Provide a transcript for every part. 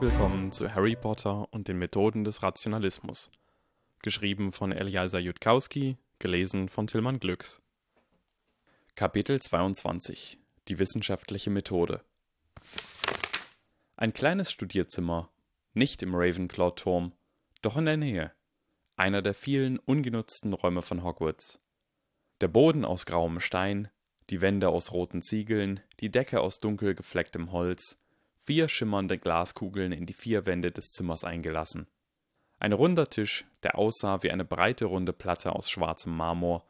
Willkommen zu Harry Potter und den Methoden des Rationalismus. Geschrieben von Eliasa Jutkowski, gelesen von Tillmann Glücks. Kapitel 22 Die wissenschaftliche Methode Ein kleines Studierzimmer, nicht im Ravenclaw-Turm, doch in der Nähe. Einer der vielen ungenutzten Räume von Hogwarts. Der Boden aus grauem Stein, die Wände aus roten Ziegeln, die Decke aus dunkel geflecktem Holz, vier schimmernde Glaskugeln in die vier Wände des Zimmers eingelassen. Ein runder Tisch, der aussah wie eine breite runde Platte aus schwarzem Marmor,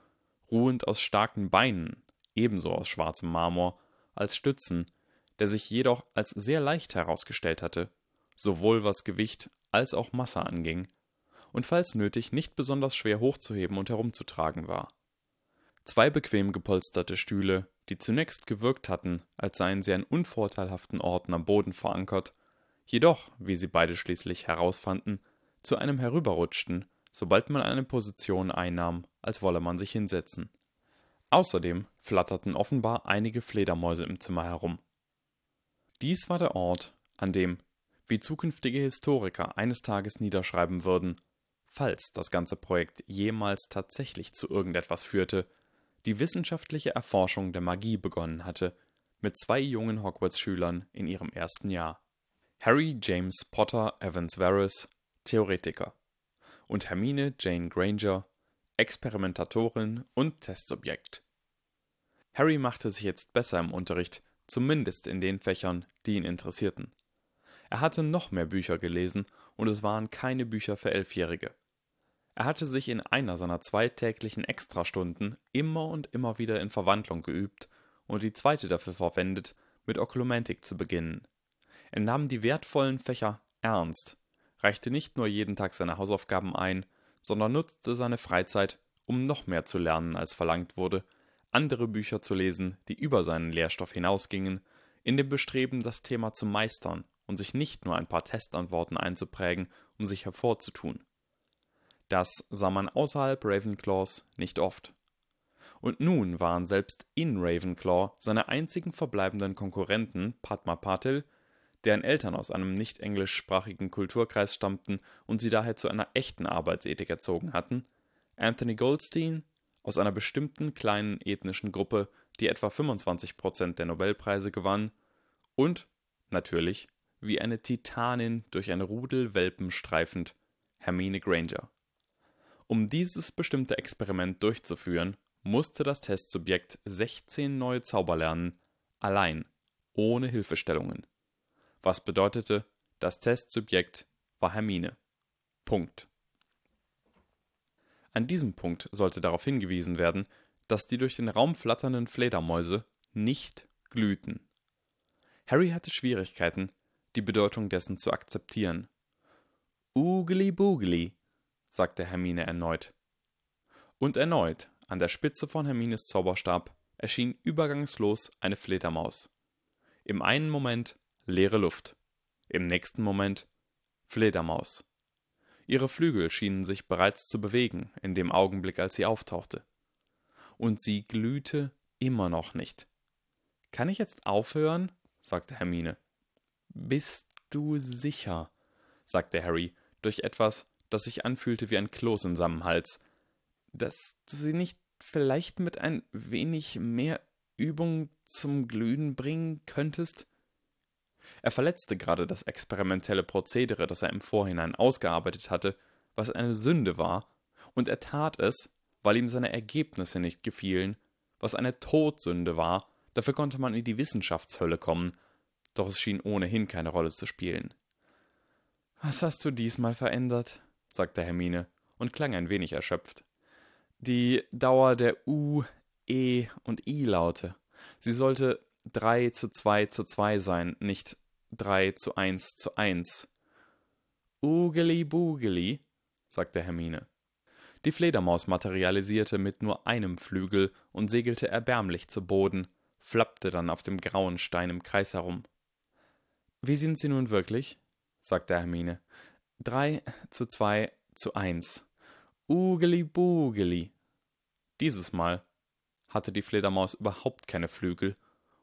ruhend aus starken Beinen, ebenso aus schwarzem Marmor, als Stützen, der sich jedoch als sehr leicht herausgestellt hatte, sowohl was Gewicht als auch Masse anging, und falls nötig nicht besonders schwer hochzuheben und herumzutragen war. Zwei bequem gepolsterte Stühle, die zunächst gewirkt hatten, als seien sie an unvorteilhaften Orten am Boden verankert, jedoch, wie sie beide schließlich herausfanden, zu einem herüberrutschten, sobald man eine Position einnahm, als wolle man sich hinsetzen. Außerdem flatterten offenbar einige Fledermäuse im Zimmer herum. Dies war der Ort, an dem, wie zukünftige Historiker eines Tages niederschreiben würden, falls das ganze Projekt jemals tatsächlich zu irgendetwas führte, die wissenschaftliche Erforschung der Magie begonnen hatte, mit zwei jungen Hogwarts-Schülern in ihrem ersten Jahr. Harry James Potter Evans Varys, Theoretiker, und Hermine Jane Granger, Experimentatorin und Testsubjekt. Harry machte sich jetzt besser im Unterricht, zumindest in den Fächern, die ihn interessierten. Er hatte noch mehr Bücher gelesen, und es waren keine Bücher für Elfjährige. Er hatte sich in einer seiner zweitäglichen Extrastunden immer und immer wieder in Verwandlung geübt und die zweite dafür verwendet, mit Oklumentik zu beginnen. Er nahm die wertvollen Fächer ernst, reichte nicht nur jeden Tag seine Hausaufgaben ein, sondern nutzte seine Freizeit, um noch mehr zu lernen, als verlangt wurde, andere Bücher zu lesen, die über seinen Lehrstoff hinausgingen, in dem Bestreben, das Thema zu meistern und sich nicht nur ein paar Testantworten einzuprägen, um sich hervorzutun. Das sah man außerhalb Ravenclaws nicht oft. Und nun waren selbst in Ravenclaw seine einzigen verbleibenden Konkurrenten Padma Patil, deren Eltern aus einem nicht englischsprachigen Kulturkreis stammten und sie daher zu einer echten Arbeitsethik erzogen hatten, Anthony Goldstein, aus einer bestimmten kleinen ethnischen Gruppe, die etwa 25 Prozent der Nobelpreise gewann, und, natürlich, wie eine Titanin durch ein Rudel Welpen streifend, Hermine Granger. Um dieses bestimmte Experiment durchzuführen, musste das Testsubjekt 16 neue Zauber lernen, allein, ohne Hilfestellungen. Was bedeutete, das Testsubjekt war Hermine. Punkt. An diesem Punkt sollte darauf hingewiesen werden, dass die durch den Raum flatternden Fledermäuse nicht glühten. Harry hatte Schwierigkeiten, die Bedeutung dessen zu akzeptieren. Ugly Boogly, sagte Hermine erneut. Und erneut, an der Spitze von Hermines Zauberstab, erschien übergangslos eine Fledermaus. Im einen Moment leere Luft, im nächsten Moment Fledermaus. Ihre Flügel schienen sich bereits zu bewegen in dem Augenblick, als sie auftauchte. Und sie glühte immer noch nicht. Kann ich jetzt aufhören? sagte Hermine. Bist du sicher? sagte Harry, durch etwas, das sich anfühlte wie ein Kloß in seinem Hals, dass du sie nicht vielleicht mit ein wenig mehr Übung zum Glühen bringen könntest? Er verletzte gerade das experimentelle Prozedere, das er im Vorhinein ausgearbeitet hatte, was eine Sünde war, und er tat es, weil ihm seine Ergebnisse nicht gefielen, was eine Todsünde war, dafür konnte man in die Wissenschaftshölle kommen, doch es schien ohnehin keine Rolle zu spielen. Was hast du diesmal verändert? Sagte Hermine und klang ein wenig erschöpft. Die Dauer der U, E und I-Laute. Sie sollte 3 zu 2 zu 2 sein, nicht 3 zu 1 zu 1. Ugeli bugeli, sagte Hermine. Die Fledermaus materialisierte mit nur einem Flügel und segelte erbärmlich zu Boden, flappte dann auf dem grauen Stein im Kreis herum. Wie sind Sie nun wirklich? sagte Hermine. 3 zu 2 zu 1. Ugeli bugeli. Dieses Mal hatte die Fledermaus überhaupt keine Flügel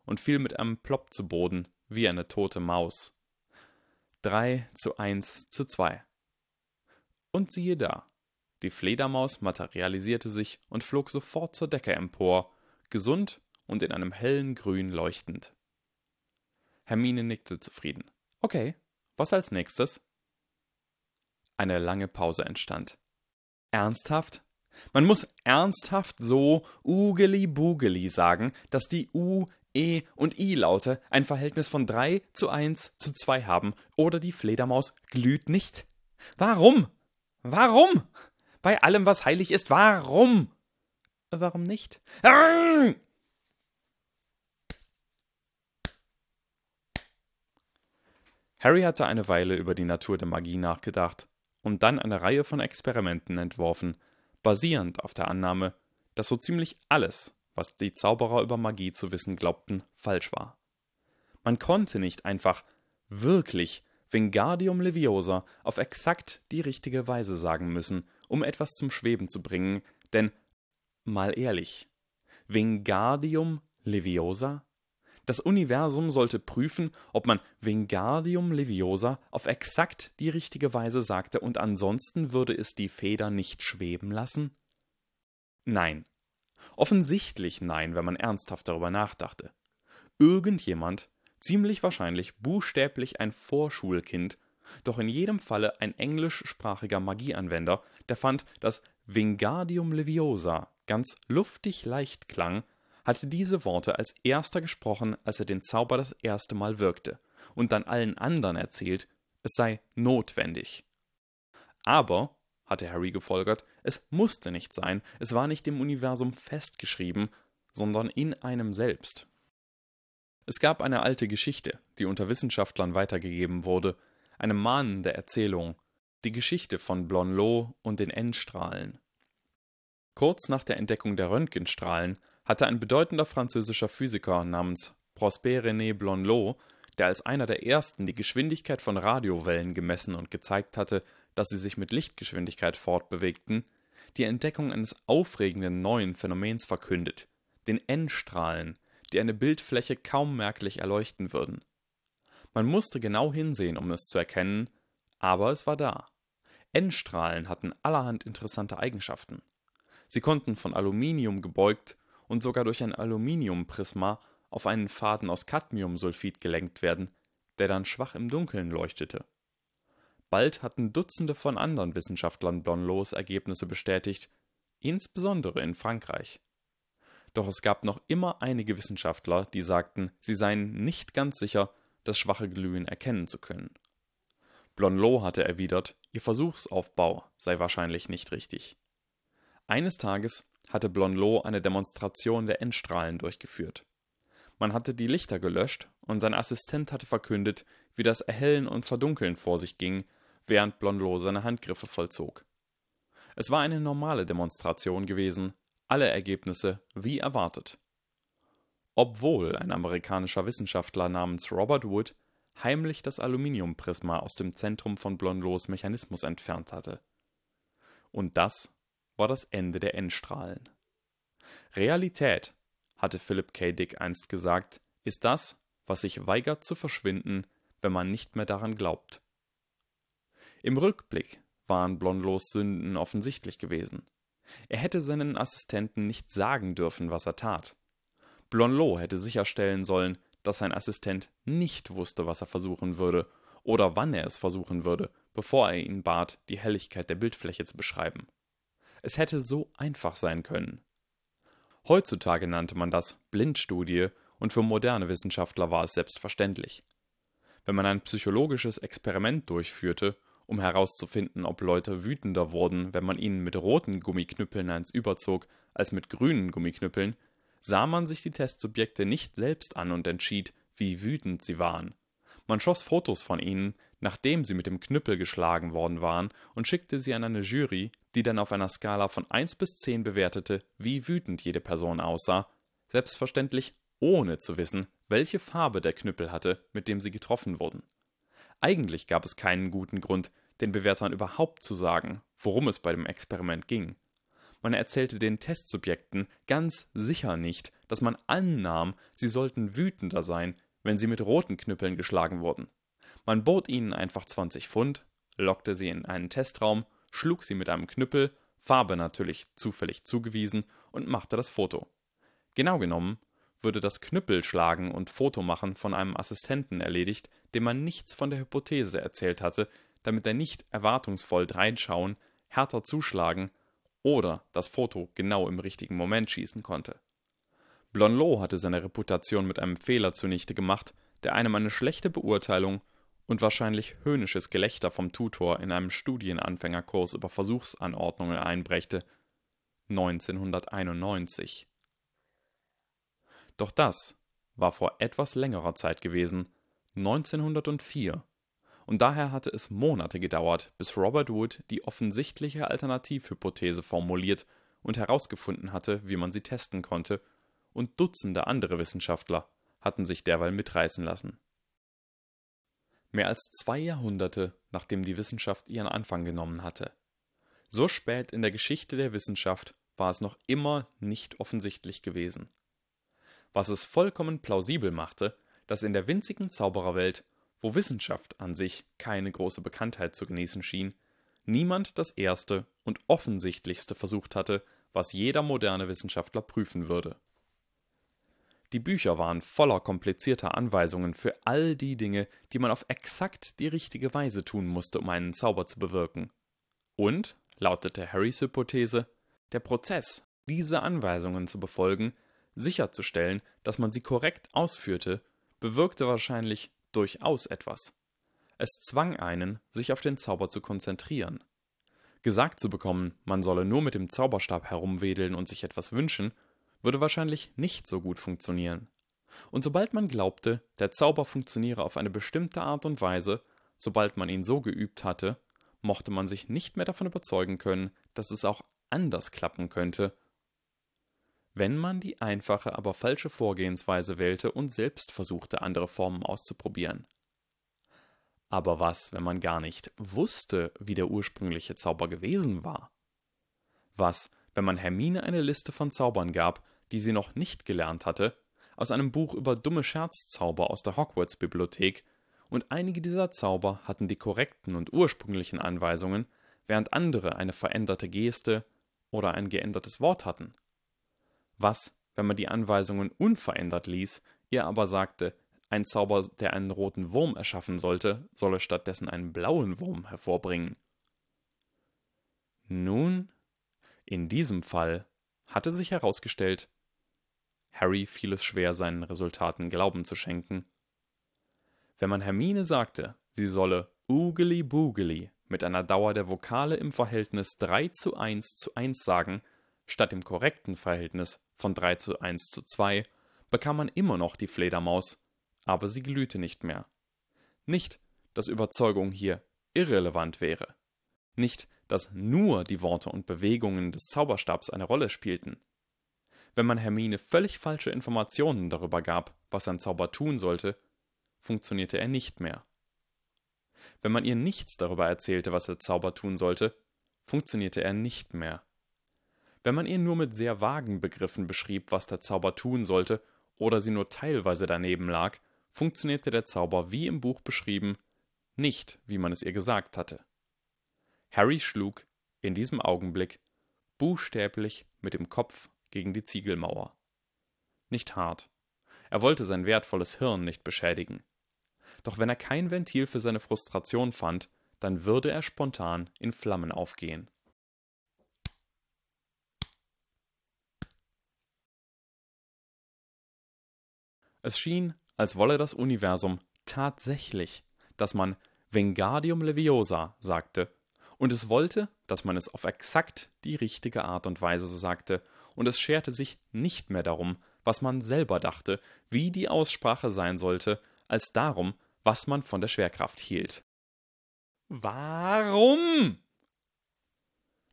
und fiel mit einem Plopp zu Boden wie eine tote Maus. 3 zu 1 zu 2. Und siehe da, die Fledermaus materialisierte sich und flog sofort zur Decke empor, gesund und in einem hellen Grün leuchtend. Hermine nickte zufrieden. Okay, was als nächstes? Eine lange Pause entstand. Ernsthaft? Man muss ernsthaft so Ugeli-Bugeli sagen, dass die U, E und I-Laute ein Verhältnis von 3 zu 1 zu 2 haben oder die Fledermaus glüht nicht. Warum? Warum? Bei allem, was heilig ist, warum? Warum nicht? Harry hatte eine Weile über die Natur der Magie nachgedacht und dann eine Reihe von Experimenten entworfen, basierend auf der Annahme, dass so ziemlich alles, was die Zauberer über Magie zu wissen glaubten, falsch war. Man konnte nicht einfach wirklich Wingardium Leviosa auf exakt die richtige Weise sagen müssen, um etwas zum Schweben zu bringen, denn mal ehrlich, Wingardium Leviosa? Das Universum sollte prüfen, ob man Wingardium Leviosa auf exakt die richtige Weise sagte und ansonsten würde es die Feder nicht schweben lassen? Nein. Offensichtlich nein, wenn man ernsthaft darüber nachdachte. Irgendjemand, ziemlich wahrscheinlich buchstäblich ein Vorschulkind, doch in jedem Falle ein englischsprachiger Magieanwender, der fand, dass Wingardium Leviosa ganz luftig leicht klang, hatte diese Worte als erster gesprochen, als er den Zauber das erste Mal wirkte, und dann allen anderen erzählt, es sei notwendig. Aber, hatte Harry gefolgert, es musste nicht sein, es war nicht im Universum festgeschrieben, sondern in einem selbst. Es gab eine alte Geschichte, die unter Wissenschaftlern weitergegeben wurde, eine mahnende Erzählung, die Geschichte von Blonlot und den N-Strahlen. Kurz nach der Entdeckung der Röntgenstrahlen hatte ein bedeutender französischer Physiker namens Prosper René Blonlot, der als einer der ersten die Geschwindigkeit von Radiowellen gemessen und gezeigt hatte, dass sie sich mit Lichtgeschwindigkeit fortbewegten, die Entdeckung eines aufregenden neuen Phänomens verkündet, den N-Strahlen, die eine Bildfläche kaum merklich erleuchten würden. Man musste genau hinsehen, um es zu erkennen, aber es war da. N-Strahlen hatten allerhand interessante Eigenschaften. Sie konnten von Aluminium gebeugt und sogar durch ein Aluminiumprisma auf einen Faden aus Cadmiumsulfid gelenkt werden, der dann schwach im Dunkeln leuchtete. Bald hatten Dutzende von anderen Wissenschaftlern Blonlots Ergebnisse bestätigt, insbesondere in Frankreich. Doch es gab noch immer einige Wissenschaftler, die sagten, sie seien nicht ganz sicher, das schwache Glühen erkennen zu können. Blonlot hatte erwidert, ihr Versuchsaufbau sei wahrscheinlich nicht richtig. Eines Tages hatte Blonlot eine Demonstration der Endstrahlen durchgeführt. Man hatte die Lichter gelöscht und sein Assistent hatte verkündet, wie das Erhellen und Verdunkeln vor sich ging, während Blonlot seine Handgriffe vollzog. Es war eine normale Demonstration gewesen, alle Ergebnisse wie erwartet. Obwohl ein amerikanischer Wissenschaftler namens Robert Wood heimlich das Aluminiumprisma aus dem Zentrum von Blonlots Mechanismus entfernt hatte. Und das war das Ende der Endstrahlen. Realität, hatte Philip K. Dick einst gesagt, ist das, was sich weigert zu verschwinden, wenn man nicht mehr daran glaubt. Im Rückblick waren Blonlots Sünden offensichtlich gewesen. Er hätte seinen Assistenten nicht sagen dürfen, was er tat. Blonlot hätte sicherstellen sollen, dass sein Assistent nicht wusste, was er versuchen würde oder wann er es versuchen würde, bevor er ihn bat, die Helligkeit der Bildfläche zu beschreiben. Es hätte so einfach sein können. Heutzutage nannte man das Blindstudie und für moderne Wissenschaftler war es selbstverständlich. Wenn man ein psychologisches Experiment durchführte, um herauszufinden, ob Leute wütender wurden, wenn man ihnen mit roten Gummiknüppeln eins überzog, als mit grünen Gummiknüppeln, sah man sich die Testsubjekte nicht selbst an und entschied, wie wütend sie waren. Man schoss Fotos von ihnen, nachdem sie mit dem Knüppel geschlagen worden waren, und schickte sie an eine Jury, die dann auf einer Skala von 1 bis 10 bewertete, wie wütend jede Person aussah, selbstverständlich ohne zu wissen, welche Farbe der Knüppel hatte, mit dem sie getroffen wurden. Eigentlich gab es keinen guten Grund, den Bewertern überhaupt zu sagen, worum es bei dem Experiment ging. Man erzählte den Testsubjekten ganz sicher nicht, dass man annahm, sie sollten wütender sein, wenn sie mit roten Knüppeln geschlagen wurden. Man bot ihnen einfach 20 Pfund, lockte sie in einen Testraum, schlug sie mit einem Knüppel, Farbe natürlich zufällig zugewiesen und machte das Foto. Genau genommen würde das Knüppelschlagen und Fotomachen von einem Assistenten erledigt, dem man nichts von der Hypothese erzählt hatte, damit er nicht erwartungsvoll dreinschauen, härter zuschlagen oder das Foto genau im richtigen Moment schießen konnte. Blonlot hatte seine Reputation mit einem Fehler zunichte gemacht, der einem eine schlechte Beurteilung und wahrscheinlich höhnisches Gelächter vom Tutor in einem Studienanfängerkurs über Versuchsanordnungen einbrächte. 1991. Doch das war vor etwas längerer Zeit gewesen, 1904, und daher hatte es Monate gedauert, bis Robert Wood die offensichtliche Alternativhypothese formuliert und herausgefunden hatte, wie man sie testen konnte, und Dutzende andere Wissenschaftler hatten sich derweil mitreißen lassen. Mehr als zwei Jahrhunderte, nachdem die Wissenschaft ihren Anfang genommen hatte. So spät in der Geschichte der Wissenschaft war es noch immer nicht offensichtlich gewesen. Was es vollkommen plausibel machte, dass in der winzigen Zaubererwelt, wo Wissenschaft an sich keine große Bekanntheit zu genießen schien, niemand das erste und offensichtlichste versucht hatte, was jeder moderne Wissenschaftler prüfen würde. Die Bücher waren voller komplizierter Anweisungen für all die Dinge, die man auf exakt die richtige Weise tun musste, um einen Zauber zu bewirken. Und, lautete Harrys Hypothese, der Prozess, diese Anweisungen zu befolgen, sicherzustellen, dass man sie korrekt ausführte, bewirkte wahrscheinlich durchaus etwas. Es zwang einen, sich auf den Zauber zu konzentrieren. Gesagt zu bekommen, man solle nur mit dem Zauberstab herumwedeln und sich etwas wünschen, würde wahrscheinlich nicht so gut funktionieren. Und sobald man glaubte, der Zauber funktioniere auf eine bestimmte Art und Weise, sobald man ihn so geübt hatte, mochte man sich nicht mehr davon überzeugen können, dass es auch anders klappen könnte, wenn man die einfache, aber falsche Vorgehensweise wählte und selbst versuchte, andere Formen auszuprobieren. Aber was, wenn man gar nicht wusste, wie der ursprüngliche Zauber gewesen war? Was, wenn man Hermine eine Liste von Zaubern gab, die sie noch nicht gelernt hatte, aus einem Buch über dumme Scherzzauber aus der Hogwarts-Bibliothek, und einige dieser Zauber hatten die korrekten und ursprünglichen Anweisungen, während andere eine veränderte Geste oder ein geändertes Wort hatten. Was, wenn man die Anweisungen unverändert ließ, ihr aber sagte, ein Zauber, der einen roten Wurm erschaffen sollte, solle stattdessen einen blauen Wurm hervorbringen. Nun in diesem Fall hatte sich herausgestellt, Harry fiel es schwer, seinen Resultaten Glauben zu schenken. Wenn man Hermine sagte, sie solle Oogly Boogly mit einer Dauer der Vokale im Verhältnis 3 zu 1 zu 1 sagen, statt im korrekten Verhältnis von 3 zu 1 zu 2, bekam man immer noch die Fledermaus, aber sie glühte nicht mehr. Nicht, dass Überzeugung hier irrelevant wäre. Nicht, dass nur die Worte und Bewegungen des Zauberstabs eine Rolle spielten. Wenn man Hermine völlig falsche Informationen darüber gab, was ein Zauber tun sollte, funktionierte er nicht mehr. Wenn man ihr nichts darüber erzählte, was der Zauber tun sollte, funktionierte er nicht mehr. Wenn man ihr nur mit sehr vagen Begriffen beschrieb, was der Zauber tun sollte, oder sie nur teilweise daneben lag, funktionierte der Zauber wie im Buch beschrieben, nicht wie man es ihr gesagt hatte. Harry schlug, in diesem Augenblick, buchstäblich mit dem Kopf gegen die Ziegelmauer. Nicht hart. Er wollte sein wertvolles Hirn nicht beschädigen. Doch wenn er kein Ventil für seine Frustration fand, dann würde er spontan in Flammen aufgehen. Es schien, als wolle das Universum tatsächlich, dass man Vengardium Leviosa sagte und es wollte, dass man es auf exakt die richtige Art und Weise sagte, und es scherte sich nicht mehr darum, was man selber dachte, wie die Aussprache sein sollte, als darum, was man von der Schwerkraft hielt. Warum?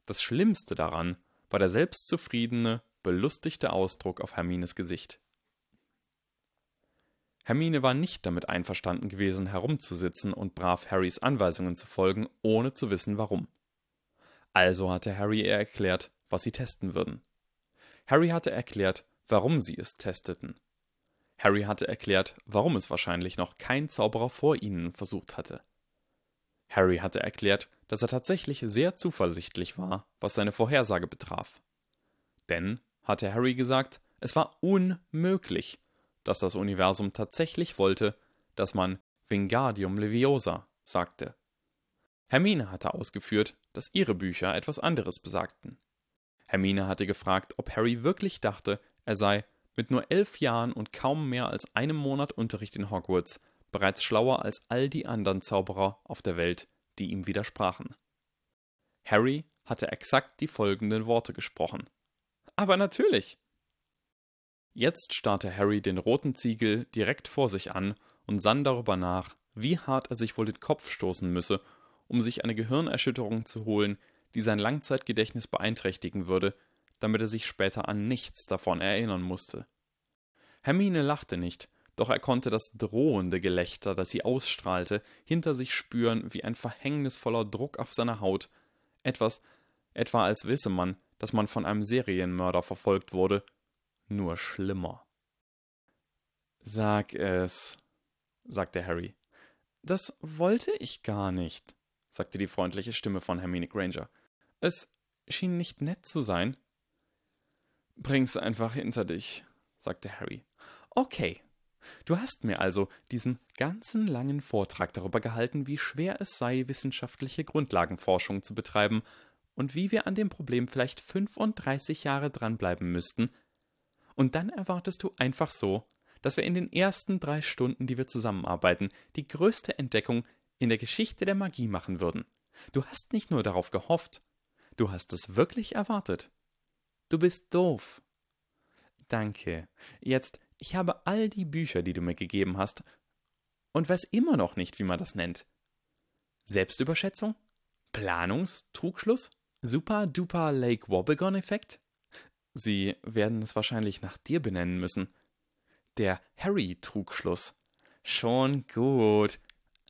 Das Schlimmste daran war der selbstzufriedene, belustigte Ausdruck auf Hermines Gesicht. Hermine war nicht damit einverstanden gewesen, herumzusitzen und brav Harrys Anweisungen zu folgen, ohne zu wissen warum. Also hatte Harry ihr erklärt, was sie testen würden. Harry hatte erklärt, warum sie es testeten. Harry hatte erklärt, warum es wahrscheinlich noch kein Zauberer vor ihnen versucht hatte. Harry hatte erklärt, dass er tatsächlich sehr zuversichtlich war, was seine Vorhersage betraf. Denn, hatte Harry gesagt, es war unmöglich, dass das Universum tatsächlich wollte, dass man Wingardium Leviosa sagte. Hermine hatte ausgeführt, dass ihre Bücher etwas anderes besagten. Hermine hatte gefragt, ob Harry wirklich dachte, er sei mit nur elf Jahren und kaum mehr als einem Monat Unterricht in Hogwarts bereits schlauer als all die anderen Zauberer auf der Welt, die ihm widersprachen. Harry hatte exakt die folgenden Worte gesprochen. Aber natürlich. Jetzt starrte Harry den roten Ziegel direkt vor sich an und sann darüber nach, wie hart er sich wohl den Kopf stoßen müsse, um sich eine Gehirnerschütterung zu holen, die sein Langzeitgedächtnis beeinträchtigen würde, damit er sich später an nichts davon erinnern musste. Hermine lachte nicht, doch er konnte das drohende Gelächter, das sie ausstrahlte, hinter sich spüren wie ein verhängnisvoller Druck auf seiner Haut, etwas, etwa als wisse man, dass man von einem Serienmörder verfolgt wurde, nur schlimmer. Sag es, sagte Harry. Das wollte ich gar nicht, sagte die freundliche Stimme von Hermine Granger. Es schien nicht nett zu sein. Bring's einfach hinter dich, sagte Harry. Okay. Du hast mir also diesen ganzen langen Vortrag darüber gehalten, wie schwer es sei, wissenschaftliche Grundlagenforschung zu betreiben und wie wir an dem Problem vielleicht 35 Jahre dranbleiben müssten. Und dann erwartest du einfach so, dass wir in den ersten drei Stunden, die wir zusammenarbeiten, die größte Entdeckung in der Geschichte der Magie machen würden. Du hast nicht nur darauf gehofft, du hast es wirklich erwartet. Du bist doof. Danke. Jetzt, ich habe all die Bücher, die du mir gegeben hast, und weiß immer noch nicht, wie man das nennt. Selbstüberschätzung? Planungstrugschluss? Super-duper Lake Wobbegone-Effekt? Sie werden es wahrscheinlich nach dir benennen müssen. Der Harry-Trugschluss. Schon gut.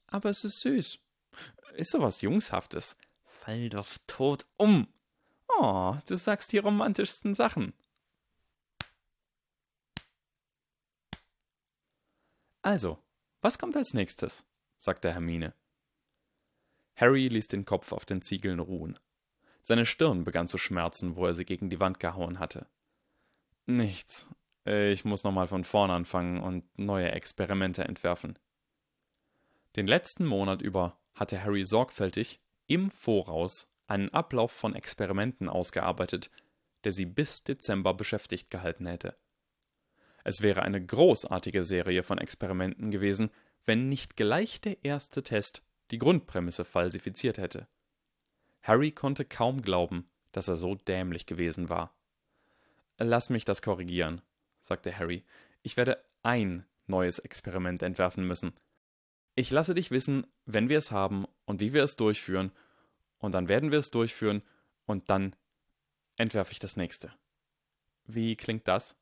Aber es ist süß. Ist sowas Jungshaftes. Fall doch tot um. Oh, du sagst die romantischsten Sachen. Also, was kommt als nächstes? sagte Hermine. Harry ließ den Kopf auf den Ziegeln ruhen. Seine Stirn begann zu schmerzen, wo er sie gegen die Wand gehauen hatte. Nichts, ich muss nochmal von vorn anfangen und neue Experimente entwerfen. Den letzten Monat über hatte Harry sorgfältig im Voraus einen Ablauf von Experimenten ausgearbeitet, der sie bis Dezember beschäftigt gehalten hätte. Es wäre eine großartige Serie von Experimenten gewesen, wenn nicht gleich der erste Test die Grundprämisse falsifiziert hätte. Harry konnte kaum glauben, dass er so dämlich gewesen war. Lass mich das korrigieren, sagte Harry. Ich werde ein neues Experiment entwerfen müssen. Ich lasse dich wissen, wenn wir es haben und wie wir es durchführen, und dann werden wir es durchführen, und dann entwerfe ich das nächste. Wie klingt das?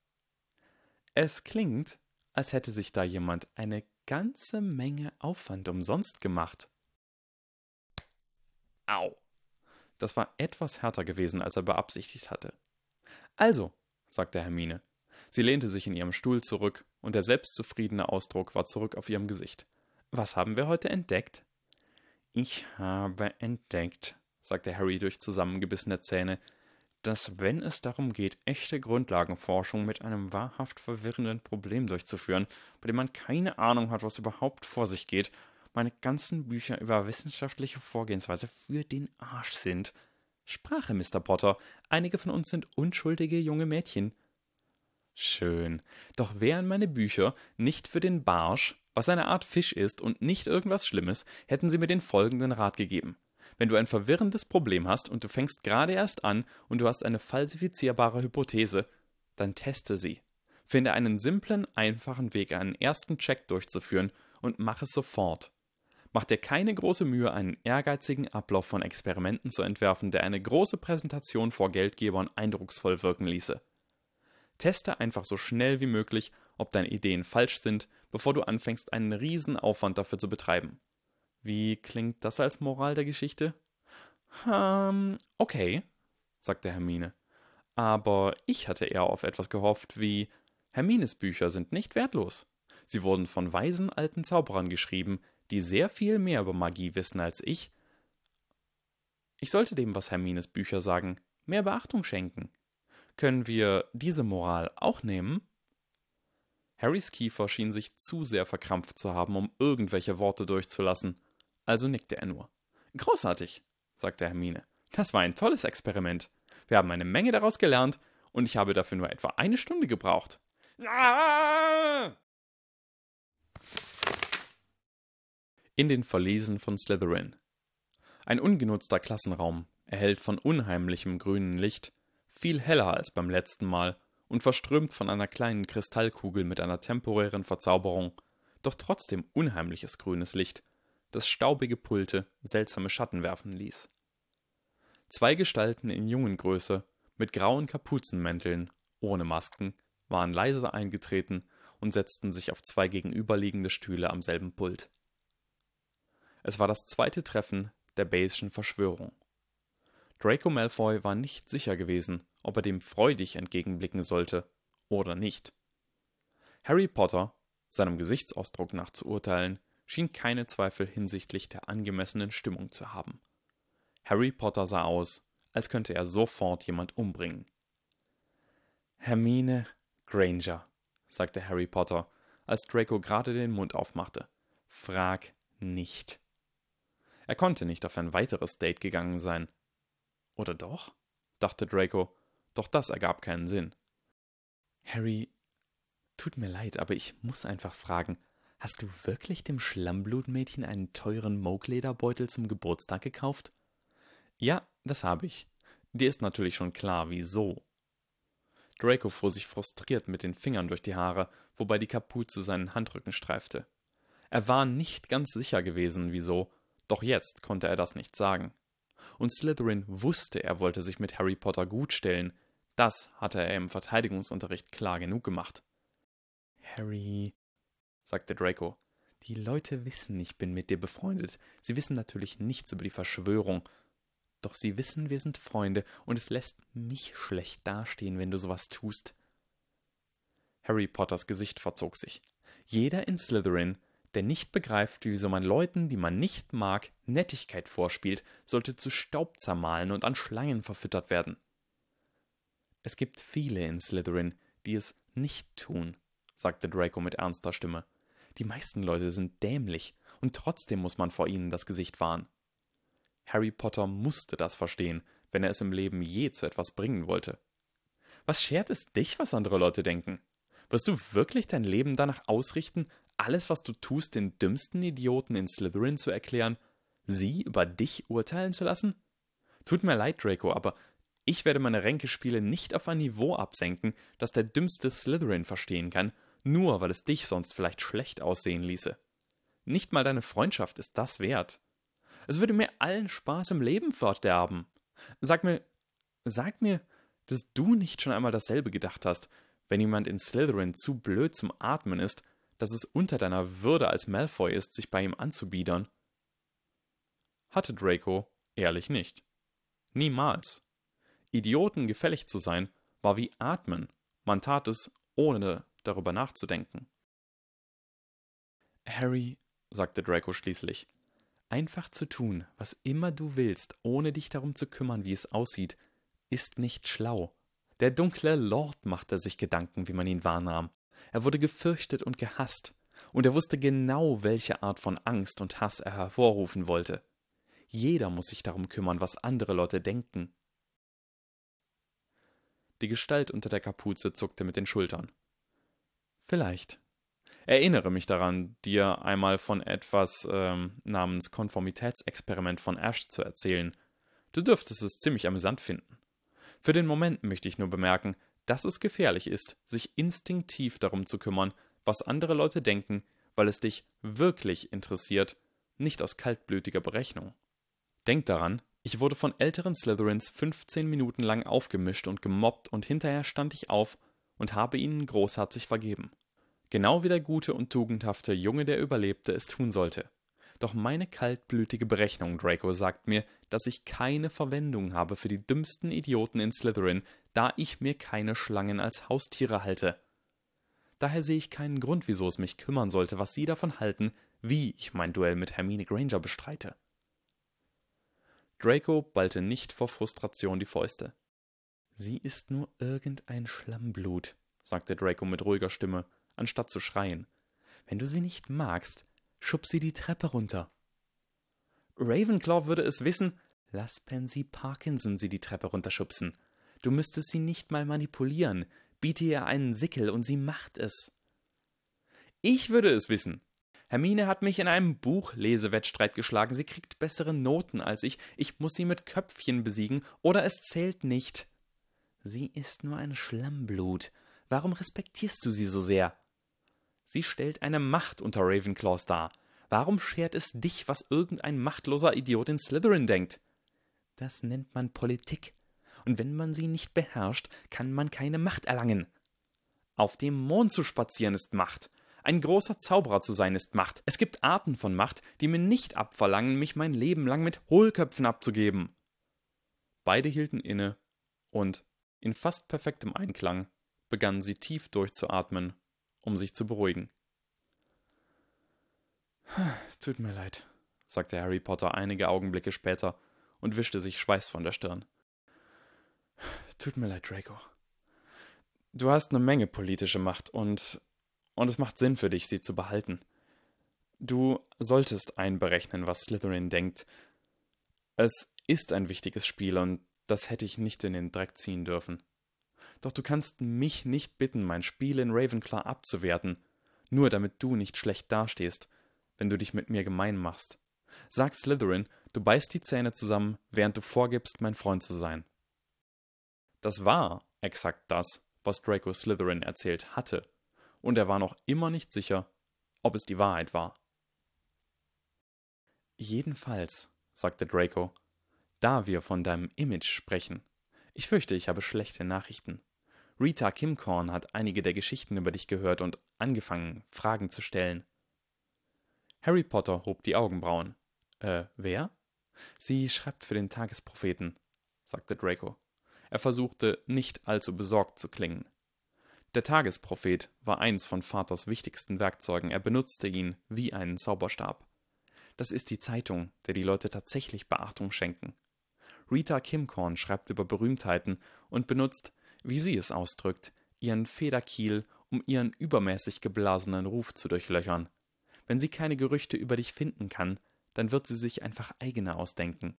Es klingt, als hätte sich da jemand eine ganze Menge Aufwand umsonst gemacht. Au. Das war etwas härter gewesen, als er beabsichtigt hatte. Also, sagte Hermine, Sie lehnte sich in ihrem Stuhl zurück, und der selbstzufriedene Ausdruck war zurück auf ihrem Gesicht. Was haben wir heute entdeckt? Ich habe entdeckt, sagte Harry durch zusammengebissene Zähne, dass wenn es darum geht, echte Grundlagenforschung mit einem wahrhaft verwirrenden Problem durchzuführen, bei dem man keine Ahnung hat, was überhaupt vor sich geht, meine ganzen Bücher über wissenschaftliche Vorgehensweise für den Arsch sind. Sprache, Mr. Potter. Einige von uns sind unschuldige junge Mädchen. Schön. Doch wären meine Bücher nicht für den Barsch, was eine Art Fisch ist und nicht irgendwas Schlimmes, hätten sie mir den folgenden Rat gegeben. Wenn du ein verwirrendes Problem hast und du fängst gerade erst an und du hast eine falsifizierbare Hypothese, dann teste sie. Finde einen simplen, einfachen Weg, einen ersten Check durchzuführen und mach es sofort. Mach dir keine große Mühe, einen ehrgeizigen Ablauf von Experimenten zu entwerfen, der eine große Präsentation vor Geldgebern eindrucksvoll wirken ließe. Teste einfach so schnell wie möglich, ob deine Ideen falsch sind, bevor du anfängst, einen riesen Aufwand dafür zu betreiben. Wie klingt das als Moral der Geschichte? Ähm, okay, sagte Hermine. Aber ich hatte eher auf etwas gehofft wie Hermines Bücher sind nicht wertlos. Sie wurden von weisen alten Zauberern geschrieben, die sehr viel mehr über Magie wissen als ich. Ich sollte dem, was Hermines Bücher sagen, mehr Beachtung schenken. Können wir diese Moral auch nehmen? Harrys Kiefer schien sich zu sehr verkrampft zu haben, um irgendwelche Worte durchzulassen, also nickte er nur. Großartig, sagte Hermine. Das war ein tolles Experiment. Wir haben eine Menge daraus gelernt, und ich habe dafür nur etwa eine Stunde gebraucht. Ah! In den Verlesen von Slytherin. Ein ungenutzter Klassenraum, erhellt von unheimlichem grünen Licht, viel heller als beim letzten Mal und verströmt von einer kleinen Kristallkugel mit einer temporären Verzauberung, doch trotzdem unheimliches grünes Licht, das staubige Pulte seltsame Schatten werfen ließ. Zwei Gestalten in Jungengröße, mit grauen Kapuzenmänteln, ohne Masken, waren leise eingetreten und setzten sich auf zwei gegenüberliegende Stühle am selben Pult. Es war das zweite Treffen der Bayes'schen Verschwörung. Draco Malfoy war nicht sicher gewesen, ob er dem freudig entgegenblicken sollte oder nicht. Harry Potter, seinem Gesichtsausdruck nach zu urteilen, schien keine Zweifel hinsichtlich der angemessenen Stimmung zu haben. Harry Potter sah aus, als könnte er sofort jemand umbringen. Hermine Granger, sagte Harry Potter, als Draco gerade den Mund aufmachte. Frag nicht. Er konnte nicht auf ein weiteres Date gegangen sein, oder doch? dachte Draco, doch das ergab keinen Sinn. Harry, tut mir leid, aber ich muss einfach fragen, hast du wirklich dem Schlammblutmädchen einen teuren Moog-Lederbeutel zum Geburtstag gekauft? Ja, das habe ich. Dir ist natürlich schon klar, wieso. Draco fuhr sich frustriert mit den Fingern durch die Haare, wobei die Kapuze seinen Handrücken streifte. Er war nicht ganz sicher gewesen, wieso, doch jetzt konnte er das nicht sagen und Slytherin wusste, er wollte sich mit Harry Potter gutstellen. Das hatte er im Verteidigungsunterricht klar genug gemacht. Harry, sagte Draco, die Leute wissen, ich bin mit dir befreundet. Sie wissen natürlich nichts über die Verschwörung. Doch sie wissen, wir sind Freunde, und es lässt mich schlecht dastehen, wenn du sowas tust. Harry Potters Gesicht verzog sich. Jeder in Slytherin der nicht begreift, wieso man Leuten, die man nicht mag, Nettigkeit vorspielt, sollte zu Staub zermahlen und an Schlangen verfüttert werden. Es gibt viele in Slytherin, die es nicht tun, sagte Draco mit ernster Stimme. Die meisten Leute sind dämlich, und trotzdem muss man vor ihnen das Gesicht wahren. Harry Potter musste das verstehen, wenn er es im Leben je zu etwas bringen wollte. Was schert es dich, was andere Leute denken? Wirst du wirklich dein Leben danach ausrichten, alles, was du tust, den dümmsten Idioten in Slytherin zu erklären, sie über dich urteilen zu lassen? Tut mir leid, Draco, aber ich werde meine Ränkespiele nicht auf ein Niveau absenken, das der dümmste Slytherin verstehen kann, nur weil es dich sonst vielleicht schlecht aussehen ließe. Nicht mal deine Freundschaft ist das wert. Es würde mir allen Spaß im Leben verderben. Sag mir, sag mir, dass du nicht schon einmal dasselbe gedacht hast, wenn jemand in Slytherin zu blöd zum Atmen ist, dass es unter deiner Würde als Malfoy ist, sich bei ihm anzubiedern? Hatte Draco ehrlich nicht. Niemals. Idioten gefällig zu sein, war wie Atmen, man tat es, ohne darüber nachzudenken. Harry, sagte Draco schließlich, einfach zu tun, was immer du willst, ohne dich darum zu kümmern, wie es aussieht, ist nicht schlau. Der dunkle Lord machte sich Gedanken, wie man ihn wahrnahm. Er wurde gefürchtet und gehasst, und er wusste genau, welche Art von Angst und Hass er hervorrufen wollte. Jeder muss sich darum kümmern, was andere Leute denken. Die Gestalt unter der Kapuze zuckte mit den Schultern. Vielleicht. Erinnere mich daran, dir einmal von etwas ähm, namens Konformitätsexperiment von Ash zu erzählen. Du dürftest es ziemlich amüsant finden. Für den Moment möchte ich nur bemerken, dass es gefährlich ist, sich instinktiv darum zu kümmern, was andere Leute denken, weil es dich wirklich interessiert, nicht aus kaltblütiger Berechnung. Denk daran, ich wurde von älteren Slytherins 15 Minuten lang aufgemischt und gemobbt und hinterher stand ich auf und habe ihnen großherzig vergeben. Genau wie der gute und tugendhafte Junge, der überlebte, es tun sollte. Doch meine kaltblütige Berechnung, Draco, sagt mir, dass ich keine Verwendung habe für die dümmsten Idioten in Slytherin, da ich mir keine Schlangen als Haustiere halte. Daher sehe ich keinen Grund, wieso es mich kümmern sollte, was Sie davon halten, wie ich mein Duell mit Hermine Granger bestreite. Draco ballte nicht vor Frustration die Fäuste. Sie ist nur irgendein Schlammblut, sagte Draco mit ruhiger Stimme, anstatt zu schreien. Wenn du sie nicht magst, schub sie die Treppe runter. Ravenclaw würde es wissen, lass Pansy Parkinson sie die Treppe runterschubsen. Du müsstest sie nicht mal manipulieren, biete ihr einen Sickel und sie macht es. Ich würde es wissen. Hermine hat mich in einem Buchlesewettstreit geschlagen. Sie kriegt bessere Noten als ich. Ich muss sie mit Köpfchen besiegen, oder es zählt nicht. Sie ist nur ein Schlammblut. Warum respektierst du sie so sehr? Sie stellt eine Macht unter Ravenclaws dar. Warum schert es dich, was irgendein machtloser Idiot in Slytherin denkt? Das nennt man Politik und wenn man sie nicht beherrscht, kann man keine Macht erlangen. Auf dem Mond zu spazieren ist Macht. Ein großer Zauberer zu sein ist Macht. Es gibt Arten von Macht, die mir nicht abverlangen, mich mein Leben lang mit Hohlköpfen abzugeben. Beide hielten inne und, in fast perfektem Einklang, begannen sie tief durchzuatmen, um sich zu beruhigen. Tut mir leid, sagte Harry Potter einige Augenblicke später und wischte sich Schweiß von der Stirn. Tut mir leid, Draco. Du hast eine Menge politische Macht und, und es macht Sinn für dich, sie zu behalten. Du solltest einberechnen, was Slytherin denkt. Es ist ein wichtiges Spiel und das hätte ich nicht in den Dreck ziehen dürfen. Doch du kannst mich nicht bitten, mein Spiel in Ravenclaw abzuwerten, nur damit du nicht schlecht dastehst, wenn du dich mit mir gemein machst. Sag Slytherin, du beißt die Zähne zusammen, während du vorgibst, mein Freund zu sein. Das war exakt das, was Draco Slytherin erzählt hatte, und er war noch immer nicht sicher, ob es die Wahrheit war. Jedenfalls, sagte Draco, da wir von deinem Image sprechen, ich fürchte, ich habe schlechte Nachrichten. Rita Kimcorn hat einige der Geschichten über dich gehört und angefangen, Fragen zu stellen. Harry Potter hob die Augenbrauen. Äh, wer? Sie schreibt für den Tagespropheten, sagte Draco. Er versuchte, nicht allzu besorgt zu klingen. Der Tagesprophet war eins von Vaters wichtigsten Werkzeugen, er benutzte ihn wie einen Zauberstab. Das ist die Zeitung, der die Leute tatsächlich Beachtung schenken. Rita Kimcorn schreibt über Berühmtheiten und benutzt, wie sie es ausdrückt, ihren Federkiel, um ihren übermäßig geblasenen Ruf zu durchlöchern. Wenn sie keine Gerüchte über dich finden kann, dann wird sie sich einfach eigene ausdenken.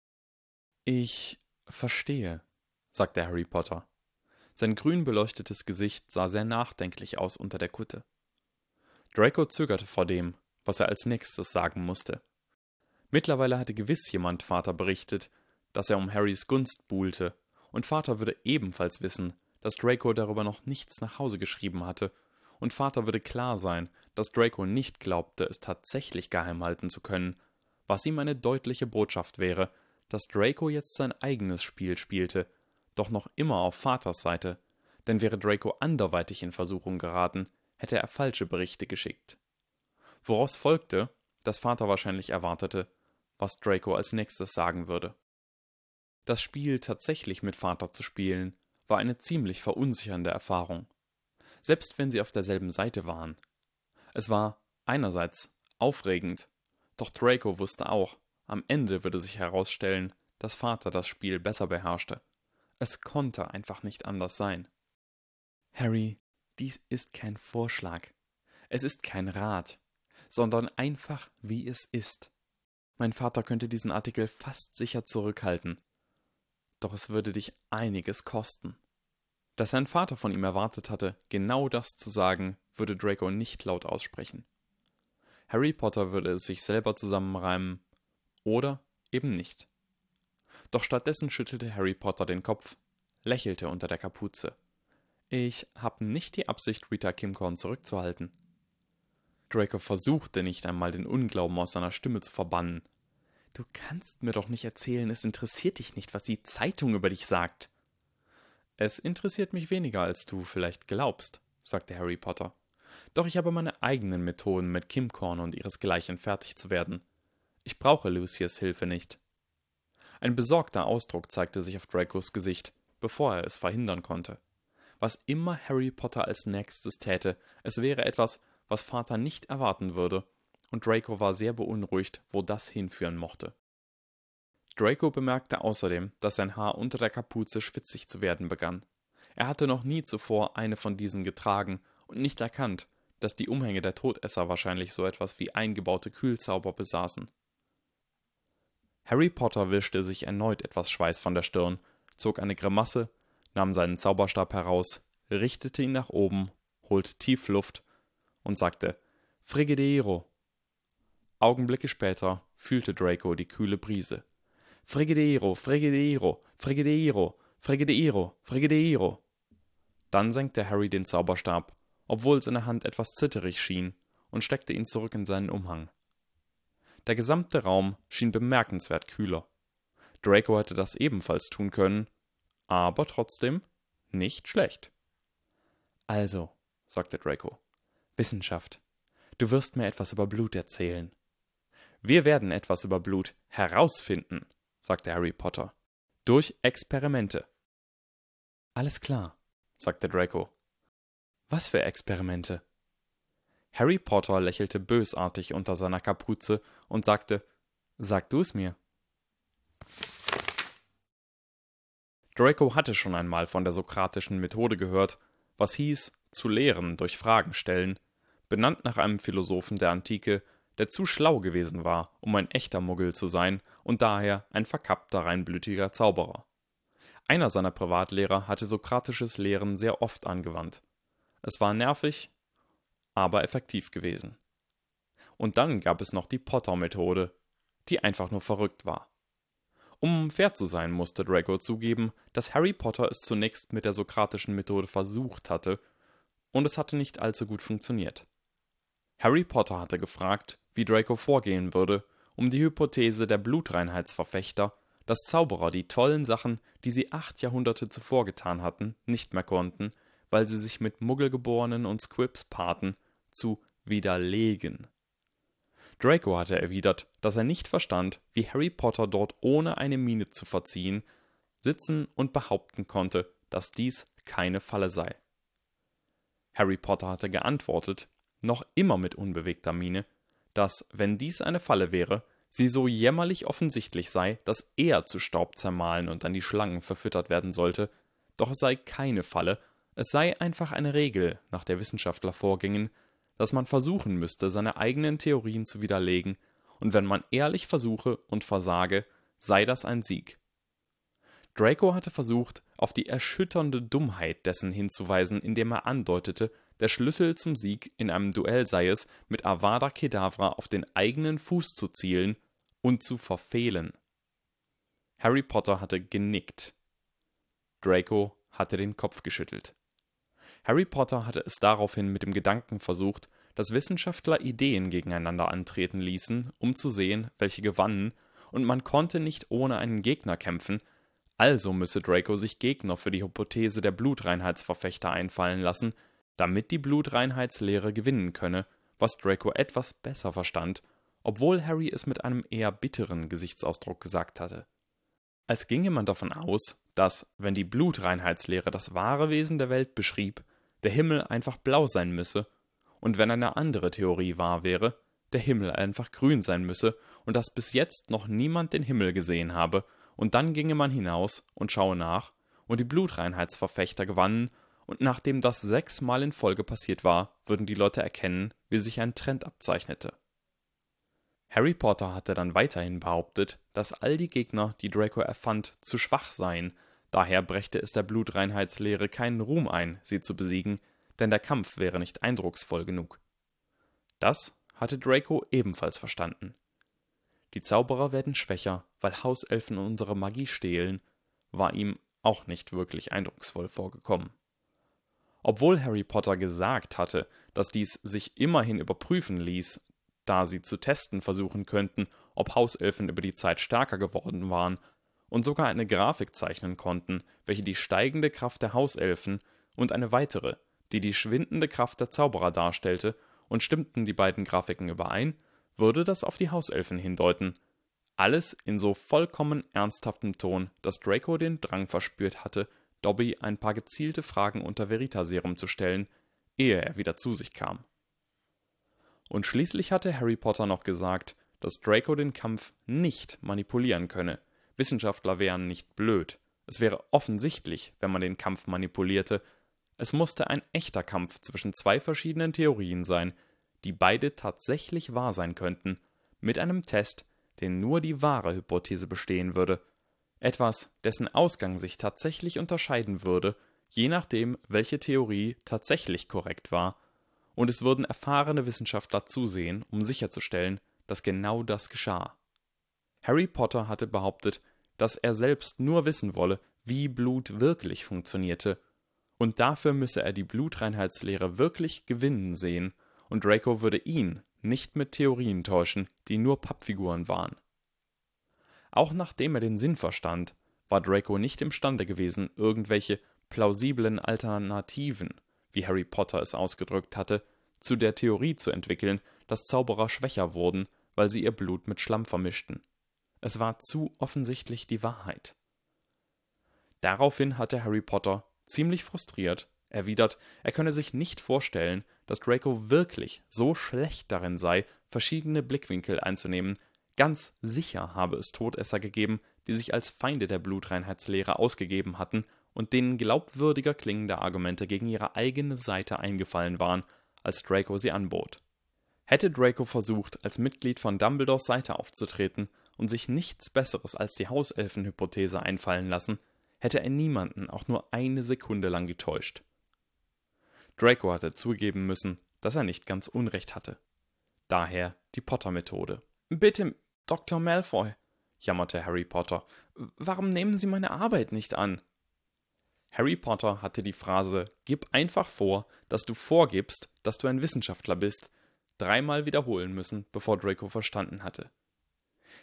Ich verstehe, sagte Harry Potter. Sein grün beleuchtetes Gesicht sah sehr nachdenklich aus unter der Kutte. Draco zögerte vor dem, was er als nächstes sagen musste. Mittlerweile hatte gewiss jemand Vater berichtet, dass er um Harrys Gunst buhlte, und Vater würde ebenfalls wissen, dass Draco darüber noch nichts nach Hause geschrieben hatte, und Vater würde klar sein, dass Draco nicht glaubte, es tatsächlich geheim halten zu können, was ihm eine deutliche Botschaft wäre, dass Draco jetzt sein eigenes Spiel spielte doch noch immer auf Vaters Seite, denn wäre Draco anderweitig in Versuchung geraten, hätte er falsche Berichte geschickt. Woraus folgte, dass Vater wahrscheinlich erwartete, was Draco als nächstes sagen würde. Das Spiel tatsächlich mit Vater zu spielen, war eine ziemlich verunsichernde Erfahrung. Selbst wenn sie auf derselben Seite waren. Es war einerseits aufregend, doch Draco wusste auch, am Ende würde sich herausstellen, dass Vater das Spiel besser beherrschte. Es konnte einfach nicht anders sein. Harry, dies ist kein Vorschlag. Es ist kein Rat, sondern einfach wie es ist. Mein Vater könnte diesen Artikel fast sicher zurückhalten. Doch es würde dich einiges kosten. Dass sein Vater von ihm erwartet hatte, genau das zu sagen, würde Draco nicht laut aussprechen. Harry Potter würde es sich selber zusammenreimen oder eben nicht. Doch stattdessen schüttelte Harry Potter den Kopf, lächelte unter der Kapuze. Ich habe nicht die Absicht, Rita Kimcorn zurückzuhalten. Draco versuchte nicht einmal den Unglauben aus seiner Stimme zu verbannen. Du kannst mir doch nicht erzählen, es interessiert dich nicht, was die Zeitung über dich sagt. Es interessiert mich weniger, als du vielleicht glaubst, sagte Harry Potter. Doch ich habe meine eigenen Methoden, mit Kimcorn und ihresgleichen fertig zu werden. Ich brauche Lucius Hilfe nicht. Ein besorgter Ausdruck zeigte sich auf Dracos Gesicht, bevor er es verhindern konnte. was immer Harry Potter als nächstes täte, es wäre etwas, was Vater nicht erwarten würde, und Draco war sehr beunruhigt, wo das hinführen mochte. Draco bemerkte außerdem, dass sein Haar unter der Kapuze schwitzig zu werden begann. Er hatte noch nie zuvor eine von diesen getragen und nicht erkannt, dass die Umhänge der Todesser wahrscheinlich so etwas wie eingebaute Kühlzauber besaßen. Harry Potter wischte sich erneut etwas Schweiß von der Stirn, zog eine Grimasse, nahm seinen Zauberstab heraus, richtete ihn nach oben, holte tief Luft und sagte Frigideiro. Augenblicke später fühlte Draco die kühle Brise. Frigideiro, Frigideiro, Frigideiro, Frigideiro, Frigideiro. Dann senkte Harry den Zauberstab, obwohl seine Hand etwas zitterig schien, und steckte ihn zurück in seinen Umhang. Der gesamte Raum schien bemerkenswert kühler. Draco hätte das ebenfalls tun können, aber trotzdem nicht schlecht. Also, sagte Draco, Wissenschaft. Du wirst mir etwas über Blut erzählen. Wir werden etwas über Blut herausfinden, sagte Harry Potter. Durch Experimente. Alles klar, sagte Draco. Was für Experimente? Harry Potter lächelte bösartig unter seiner Kapuze und sagte Sag du es mir. Draco hatte schon einmal von der sokratischen Methode gehört, was hieß, zu lehren durch Fragen stellen, benannt nach einem Philosophen der Antike, der zu schlau gewesen war, um ein echter Muggel zu sein und daher ein verkappter reinblütiger Zauberer. Einer seiner Privatlehrer hatte sokratisches Lehren sehr oft angewandt. Es war nervig, aber effektiv gewesen. Und dann gab es noch die Potter-Methode, die einfach nur verrückt war. Um fair zu sein, musste Draco zugeben, dass Harry Potter es zunächst mit der sokratischen Methode versucht hatte, und es hatte nicht allzu gut funktioniert. Harry Potter hatte gefragt, wie Draco vorgehen würde, um die Hypothese der Blutreinheitsverfechter, dass Zauberer die tollen Sachen, die sie acht Jahrhunderte zuvor getan hatten, nicht mehr konnten, weil sie sich mit Muggelgeborenen und Squibs paarten, zu widerlegen. Draco hatte erwidert, dass er nicht verstand, wie Harry Potter dort ohne eine Miene zu verziehen sitzen und behaupten konnte, dass dies keine Falle sei. Harry Potter hatte geantwortet, noch immer mit unbewegter Miene, dass, wenn dies eine Falle wäre, sie so jämmerlich offensichtlich sei, dass er zu Staub zermahlen und an die Schlangen verfüttert werden sollte, doch es sei keine Falle, es sei einfach eine Regel, nach der Wissenschaftler vorgingen, dass man versuchen müsste, seine eigenen Theorien zu widerlegen, und wenn man ehrlich versuche und versage, sei das ein Sieg. Draco hatte versucht, auf die erschütternde Dummheit dessen hinzuweisen, indem er andeutete, der Schlüssel zum Sieg in einem Duell sei es, mit Avada Kedavra auf den eigenen Fuß zu zielen und zu verfehlen. Harry Potter hatte genickt. Draco hatte den Kopf geschüttelt. Harry Potter hatte es daraufhin mit dem Gedanken versucht, dass Wissenschaftler Ideen gegeneinander antreten ließen, um zu sehen, welche gewannen, und man konnte nicht ohne einen Gegner kämpfen, also müsse Draco sich Gegner für die Hypothese der Blutreinheitsverfechter einfallen lassen, damit die Blutreinheitslehre gewinnen könne, was Draco etwas besser verstand, obwohl Harry es mit einem eher bitteren Gesichtsausdruck gesagt hatte. Als ginge man davon aus, dass, wenn die Blutreinheitslehre das wahre Wesen der Welt beschrieb, der Himmel einfach blau sein müsse, und wenn eine andere Theorie wahr wäre, der Himmel einfach grün sein müsse und dass bis jetzt noch niemand den Himmel gesehen habe, und dann ginge man hinaus und schaue nach, und die Blutreinheitsverfechter gewannen, und nachdem das sechsmal in Folge passiert war, würden die Leute erkennen, wie sich ein Trend abzeichnete. Harry Potter hatte dann weiterhin behauptet, dass all die Gegner, die Draco erfand, zu schwach seien, Daher brächte es der Blutreinheitslehre keinen Ruhm ein, sie zu besiegen, denn der Kampf wäre nicht eindrucksvoll genug. Das hatte Draco ebenfalls verstanden. Die Zauberer werden schwächer, weil Hauselfen unsere Magie stehlen, war ihm auch nicht wirklich eindrucksvoll vorgekommen. Obwohl Harry Potter gesagt hatte, dass dies sich immerhin überprüfen ließ, da sie zu testen versuchen könnten, ob Hauselfen über die Zeit stärker geworden waren und sogar eine Grafik zeichnen konnten, welche die steigende Kraft der Hauselfen und eine weitere, die die schwindende Kraft der Zauberer darstellte, und stimmten die beiden Grafiken überein, würde das auf die Hauselfen hindeuten. Alles in so vollkommen ernsthaftem Ton, dass Draco den Drang verspürt hatte, Dobby ein paar gezielte Fragen unter Veritaserum zu stellen, ehe er wieder zu sich kam. Und schließlich hatte Harry Potter noch gesagt, dass Draco den Kampf nicht manipulieren könne. Wissenschaftler wären nicht blöd. Es wäre offensichtlich, wenn man den Kampf manipulierte. Es musste ein echter Kampf zwischen zwei verschiedenen Theorien sein, die beide tatsächlich wahr sein könnten, mit einem Test, den nur die wahre Hypothese bestehen würde. Etwas, dessen Ausgang sich tatsächlich unterscheiden würde, je nachdem, welche Theorie tatsächlich korrekt war, und es würden erfahrene Wissenschaftler zusehen, um sicherzustellen, dass genau das geschah. Harry Potter hatte behauptet, dass er selbst nur wissen wolle, wie Blut wirklich funktionierte, und dafür müsse er die Blutreinheitslehre wirklich gewinnen sehen, und Draco würde ihn nicht mit Theorien täuschen, die nur Pappfiguren waren. Auch nachdem er den Sinn verstand, war Draco nicht imstande gewesen, irgendwelche plausiblen Alternativen, wie Harry Potter es ausgedrückt hatte, zu der Theorie zu entwickeln, dass Zauberer schwächer wurden, weil sie ihr Blut mit Schlamm vermischten. Es war zu offensichtlich die Wahrheit. Daraufhin hatte Harry Potter, ziemlich frustriert, erwidert, er könne sich nicht vorstellen, dass Draco wirklich so schlecht darin sei, verschiedene Blickwinkel einzunehmen, ganz sicher habe es Todesser gegeben, die sich als Feinde der Blutreinheitslehre ausgegeben hatten und denen glaubwürdiger klingende Argumente gegen ihre eigene Seite eingefallen waren, als Draco sie anbot. Hätte Draco versucht, als Mitglied von Dumbledores Seite aufzutreten und sich nichts Besseres als die Hauselfenhypothese einfallen lassen, hätte er niemanden auch nur eine Sekunde lang getäuscht. Draco hatte zugeben müssen, dass er nicht ganz Unrecht hatte. Daher die Potter-Methode. Bitte, Dr. Malfoy, jammerte Harry Potter, warum nehmen Sie meine Arbeit nicht an? Harry Potter hatte die Phrase Gib einfach vor, dass du vorgibst, dass du ein Wissenschaftler bist, dreimal wiederholen müssen, bevor Draco verstanden hatte.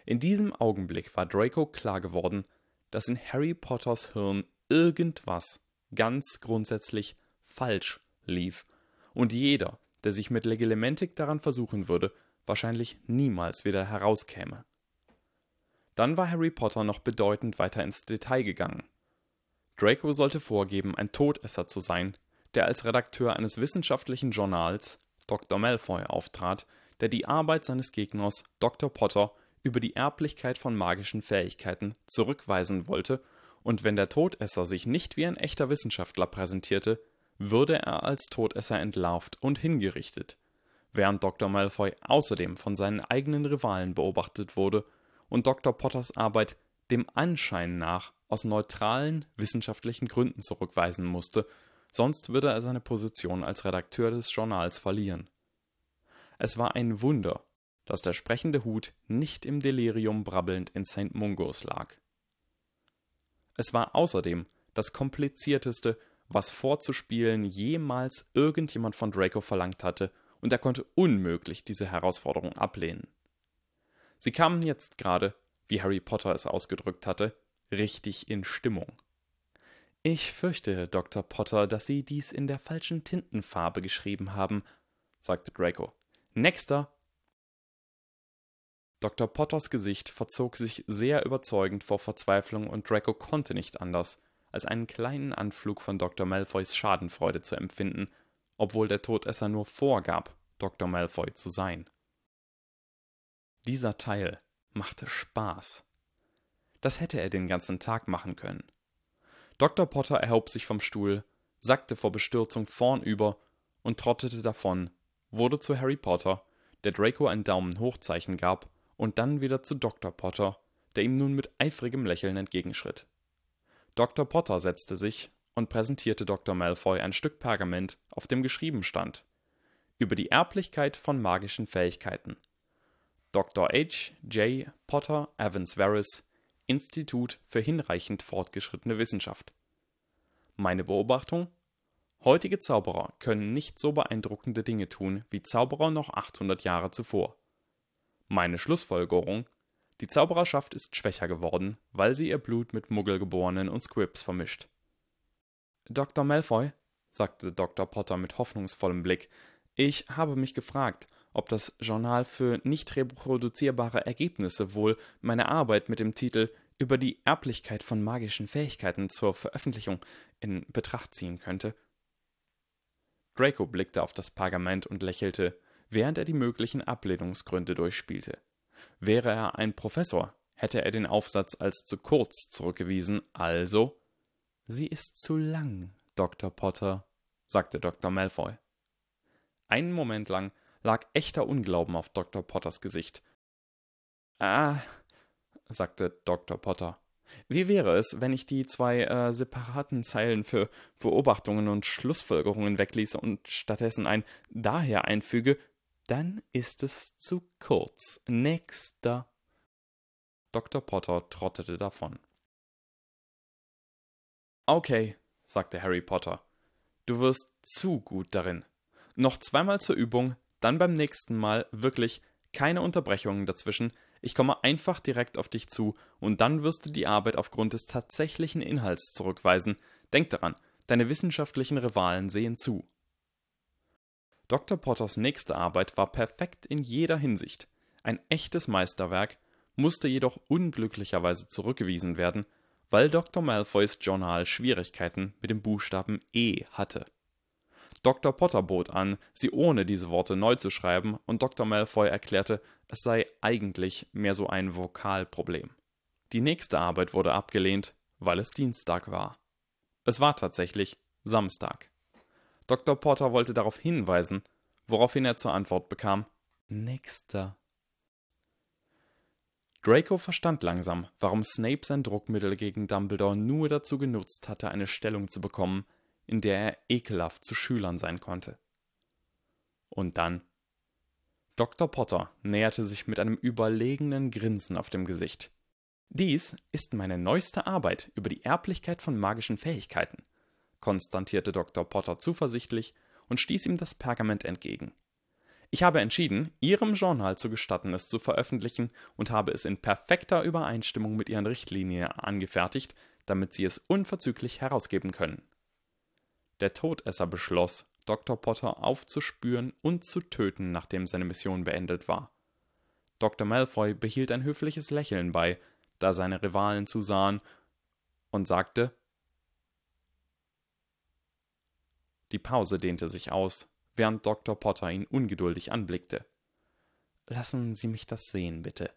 In diesem Augenblick war Draco klar geworden, dass in Harry Potters Hirn irgendwas ganz grundsätzlich falsch lief, und jeder, der sich mit Legelementik daran versuchen würde, wahrscheinlich niemals wieder herauskäme. Dann war Harry Potter noch bedeutend weiter ins Detail gegangen. Draco sollte vorgeben, ein Todesser zu sein, der als Redakteur eines wissenschaftlichen Journals, Dr. Malfoy, auftrat, der die Arbeit seines Gegners, Dr. Potter, über die Erblichkeit von magischen Fähigkeiten zurückweisen wollte, und wenn der Todesser sich nicht wie ein echter Wissenschaftler präsentierte, würde er als Todesser entlarvt und hingerichtet, während Dr. Malfoy außerdem von seinen eigenen Rivalen beobachtet wurde und Dr. Potters Arbeit dem Anschein nach aus neutralen wissenschaftlichen Gründen zurückweisen musste, sonst würde er seine Position als Redakteur des Journals verlieren. Es war ein Wunder, dass der sprechende Hut nicht im Delirium brabbelnd in St. Mungos lag. Es war außerdem das komplizierteste, was vorzuspielen jemals irgendjemand von Draco verlangt hatte, und er konnte unmöglich diese Herausforderung ablehnen. Sie kamen jetzt gerade, wie Harry Potter es ausgedrückt hatte, richtig in Stimmung. Ich fürchte, Dr. Potter, dass Sie dies in der falschen Tintenfarbe geschrieben haben, sagte Draco. Nächster! Dr. Potters Gesicht verzog sich sehr überzeugend vor Verzweiflung und Draco konnte nicht anders, als einen kleinen Anflug von Dr. Malfoys Schadenfreude zu empfinden, obwohl der Todesser nur vorgab, Dr. Malfoy zu sein. Dieser Teil machte Spaß. Das hätte er den ganzen Tag machen können. Dr. Potter erhob sich vom Stuhl, sackte vor Bestürzung vornüber und trottete davon, wurde zu Harry Potter, der Draco ein Daumen hochzeichen gab, und dann wieder zu Dr. Potter, der ihm nun mit eifrigem Lächeln entgegenschritt. Dr. Potter setzte sich und präsentierte Dr. Malfoy ein Stück Pergament, auf dem geschrieben stand über die Erblichkeit von magischen Fähigkeiten. Dr. H. J. Potter Evans Varys Institut für hinreichend fortgeschrittene Wissenschaft. Meine Beobachtung? Heutige Zauberer können nicht so beeindruckende Dinge tun wie Zauberer noch 800 Jahre zuvor. Meine Schlussfolgerung? Die Zaubererschaft ist schwächer geworden, weil sie ihr Blut mit Muggelgeborenen und Squibs vermischt. Dr. Malfoy, sagte Dr. Potter mit hoffnungsvollem Blick, ich habe mich gefragt, ob das Journal für nicht reproduzierbare Ergebnisse wohl meine Arbeit mit dem Titel über die Erblichkeit von magischen Fähigkeiten zur Veröffentlichung in Betracht ziehen könnte. Draco blickte auf das Pergament und lächelte, während er die möglichen Ablehnungsgründe durchspielte. Wäre er ein Professor, hätte er den Aufsatz als zu kurz zurückgewiesen, also Sie ist zu lang, Dr. Potter, sagte Dr. Malfoy. Einen Moment lang lag echter Unglauben auf Dr. Potters Gesicht. Ah, sagte Dr. Potter. Wie wäre es, wenn ich die zwei äh, separaten Zeilen für Beobachtungen und Schlussfolgerungen wegließe und stattdessen ein daher einfüge? Dann ist es zu kurz. Nächster. Dr. Potter trottete davon. Okay, sagte Harry Potter. Du wirst zu gut darin. Noch zweimal zur Übung, dann beim nächsten Mal wirklich keine Unterbrechungen dazwischen. Ich komme einfach direkt auf dich zu und dann wirst du die Arbeit aufgrund des tatsächlichen Inhalts zurückweisen. Denk daran, deine wissenschaftlichen Rivalen sehen zu. Dr. Potters nächste Arbeit war perfekt in jeder Hinsicht. Ein echtes Meisterwerk, musste jedoch unglücklicherweise zurückgewiesen werden, weil Dr. Malfoys Journal Schwierigkeiten mit dem Buchstaben E hatte. Dr. Potter bot an, sie ohne diese Worte neu zu schreiben, und Dr. Malfoy erklärte, es sei eigentlich mehr so ein Vokalproblem. Die nächste Arbeit wurde abgelehnt, weil es Dienstag war. Es war tatsächlich Samstag. Dr. Potter wollte darauf hinweisen, woraufhin er zur Antwort bekam: Nächster. Draco verstand langsam, warum Snape sein Druckmittel gegen Dumbledore nur dazu genutzt hatte, eine Stellung zu bekommen, in der er ekelhaft zu Schülern sein konnte. Und dann Dr. Potter näherte sich mit einem überlegenen Grinsen auf dem Gesicht. Dies ist meine neueste Arbeit über die Erblichkeit von magischen Fähigkeiten, konstatierte Dr. Potter zuversichtlich und stieß ihm das Pergament entgegen. Ich habe entschieden, Ihrem Journal zu gestatten, es zu veröffentlichen und habe es in perfekter Übereinstimmung mit Ihren Richtlinien angefertigt, damit Sie es unverzüglich herausgeben können. Der Todesser beschloss, Dr. Potter aufzuspüren und zu töten, nachdem seine Mission beendet war. Dr. Malfoy behielt ein höfliches Lächeln bei, da seine Rivalen zusahen, und sagte Die Pause dehnte sich aus, während Dr. Potter ihn ungeduldig anblickte. Lassen Sie mich das sehen, bitte.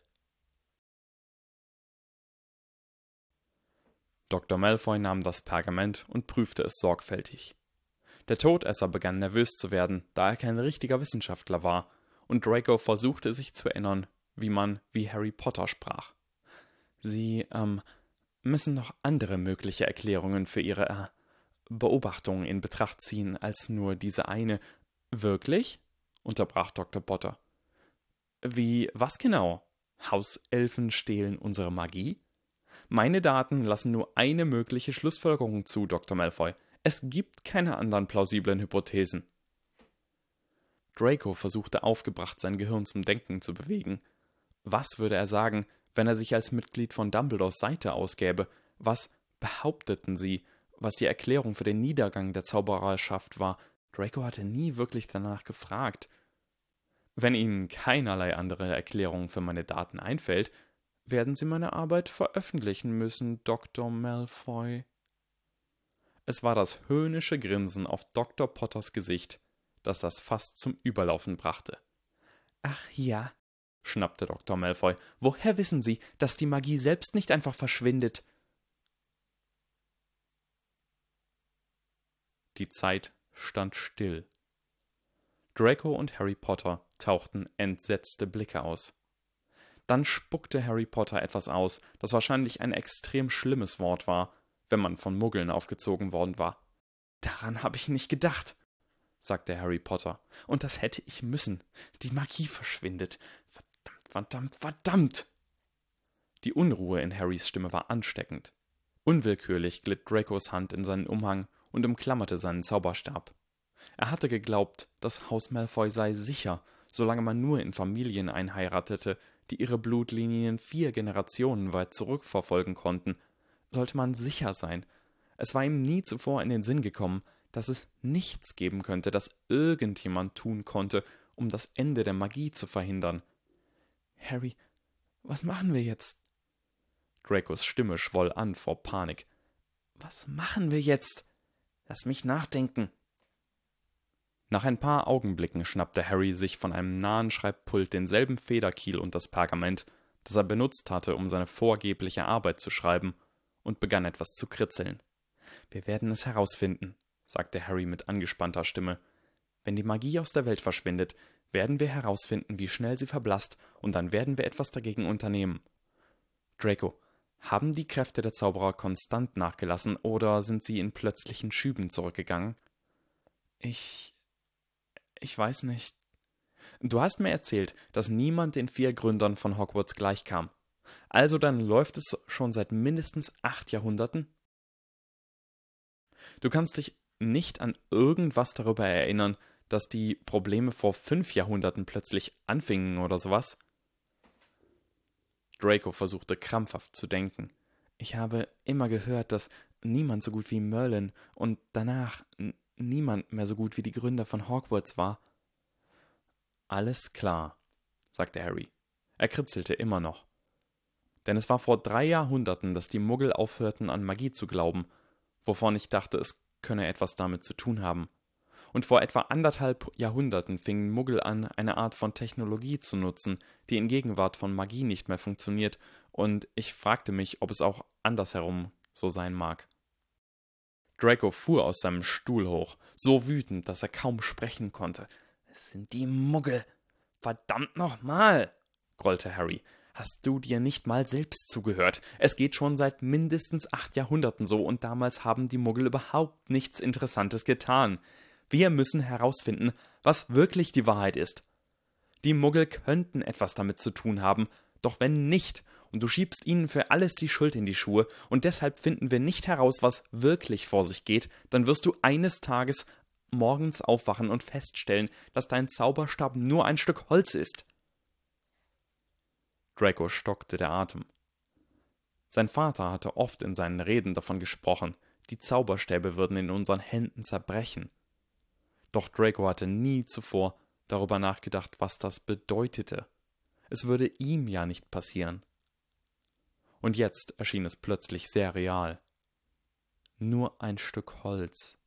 Dr. Malfoy nahm das Pergament und prüfte es sorgfältig. Der Todesser begann nervös zu werden, da er kein richtiger Wissenschaftler war, und Draco versuchte sich zu erinnern, wie man wie Harry Potter sprach. Sie, ähm, müssen noch andere mögliche Erklärungen für Ihre äh, Beobachtungen in Betracht ziehen, als nur diese eine. Wirklich? unterbrach Dr. Potter. Wie, was genau? Hauselfen stehlen unsere Magie? Meine Daten lassen nur eine mögliche Schlussfolgerung zu, Dr. Malfoy. Es gibt keine anderen plausiblen Hypothesen. Draco versuchte aufgebracht sein Gehirn zum Denken zu bewegen. Was würde er sagen, wenn er sich als Mitglied von Dumbledores Seite ausgäbe? Was behaupteten sie, was die Erklärung für den Niedergang der Zaubererschaft war? Draco hatte nie wirklich danach gefragt. Wenn Ihnen keinerlei andere Erklärung für meine Daten einfällt, werden Sie meine Arbeit veröffentlichen müssen, Dr. Malfoy. Es war das höhnische Grinsen auf Dr. Potters Gesicht, das das fast zum Überlaufen brachte. Ach ja, schnappte Dr. Malfoy, woher wissen Sie, dass die Magie selbst nicht einfach verschwindet? Die Zeit stand still. Draco und Harry Potter tauchten entsetzte Blicke aus. Dann spuckte Harry Potter etwas aus, das wahrscheinlich ein extrem schlimmes Wort war, wenn man von Muggeln aufgezogen worden war. Daran habe ich nicht gedacht, sagte Harry Potter. Und das hätte ich müssen. Die Magie verschwindet. Verdammt, verdammt, verdammt. Die Unruhe in Harrys Stimme war ansteckend. Unwillkürlich glitt Dracos Hand in seinen Umhang und umklammerte seinen Zauberstab. Er hatte geglaubt, das Haus Malfoy sei sicher, solange man nur in Familien einheiratete, die ihre Blutlinien vier Generationen weit zurückverfolgen konnten sollte man sicher sein. Es war ihm nie zuvor in den Sinn gekommen, dass es nichts geben könnte, das irgendjemand tun konnte, um das Ende der Magie zu verhindern. Harry, was machen wir jetzt? Dracos Stimme schwoll an vor Panik. Was machen wir jetzt? Lass mich nachdenken. Nach ein paar Augenblicken schnappte Harry sich von einem nahen Schreibpult denselben Federkiel und das Pergament, das er benutzt hatte, um seine vorgebliche Arbeit zu schreiben, und begann etwas zu kritzeln. Wir werden es herausfinden, sagte Harry mit angespannter Stimme. Wenn die Magie aus der Welt verschwindet, werden wir herausfinden, wie schnell sie verblasst, und dann werden wir etwas dagegen unternehmen. Draco, haben die Kräfte der Zauberer konstant nachgelassen oder sind sie in plötzlichen Schüben zurückgegangen? Ich. ich weiß nicht. Du hast mir erzählt, dass niemand den vier Gründern von Hogwarts gleichkam. Also dann läuft es schon seit mindestens acht Jahrhunderten? Du kannst dich nicht an irgendwas darüber erinnern, dass die Probleme vor fünf Jahrhunderten plötzlich anfingen oder sowas? Draco versuchte krampfhaft zu denken. Ich habe immer gehört, dass niemand so gut wie Merlin und danach niemand mehr so gut wie die Gründer von Hogwarts war. Alles klar, sagte Harry. Er kritzelte immer noch. Denn es war vor drei Jahrhunderten, dass die Muggel aufhörten, an Magie zu glauben, wovon ich dachte, es könne etwas damit zu tun haben. Und vor etwa anderthalb Jahrhunderten fingen Muggel an, eine Art von Technologie zu nutzen, die in Gegenwart von Magie nicht mehr funktioniert, und ich fragte mich, ob es auch andersherum so sein mag. Draco fuhr aus seinem Stuhl hoch, so wütend, dass er kaum sprechen konnte. Es sind die Muggel. Verdammt nochmal, grollte Harry. Hast du dir nicht mal selbst zugehört? Es geht schon seit mindestens acht Jahrhunderten so, und damals haben die Muggel überhaupt nichts Interessantes getan. Wir müssen herausfinden, was wirklich die Wahrheit ist. Die Muggel könnten etwas damit zu tun haben, doch wenn nicht, und du schiebst ihnen für alles die Schuld in die Schuhe, und deshalb finden wir nicht heraus, was wirklich vor sich geht, dann wirst du eines Tages morgens aufwachen und feststellen, dass dein Zauberstab nur ein Stück Holz ist. Draco stockte der Atem. Sein Vater hatte oft in seinen Reden davon gesprochen, die Zauberstäbe würden in unseren Händen zerbrechen. Doch Draco hatte nie zuvor darüber nachgedacht, was das bedeutete. Es würde ihm ja nicht passieren. Und jetzt erschien es plötzlich sehr real. Nur ein Stück Holz.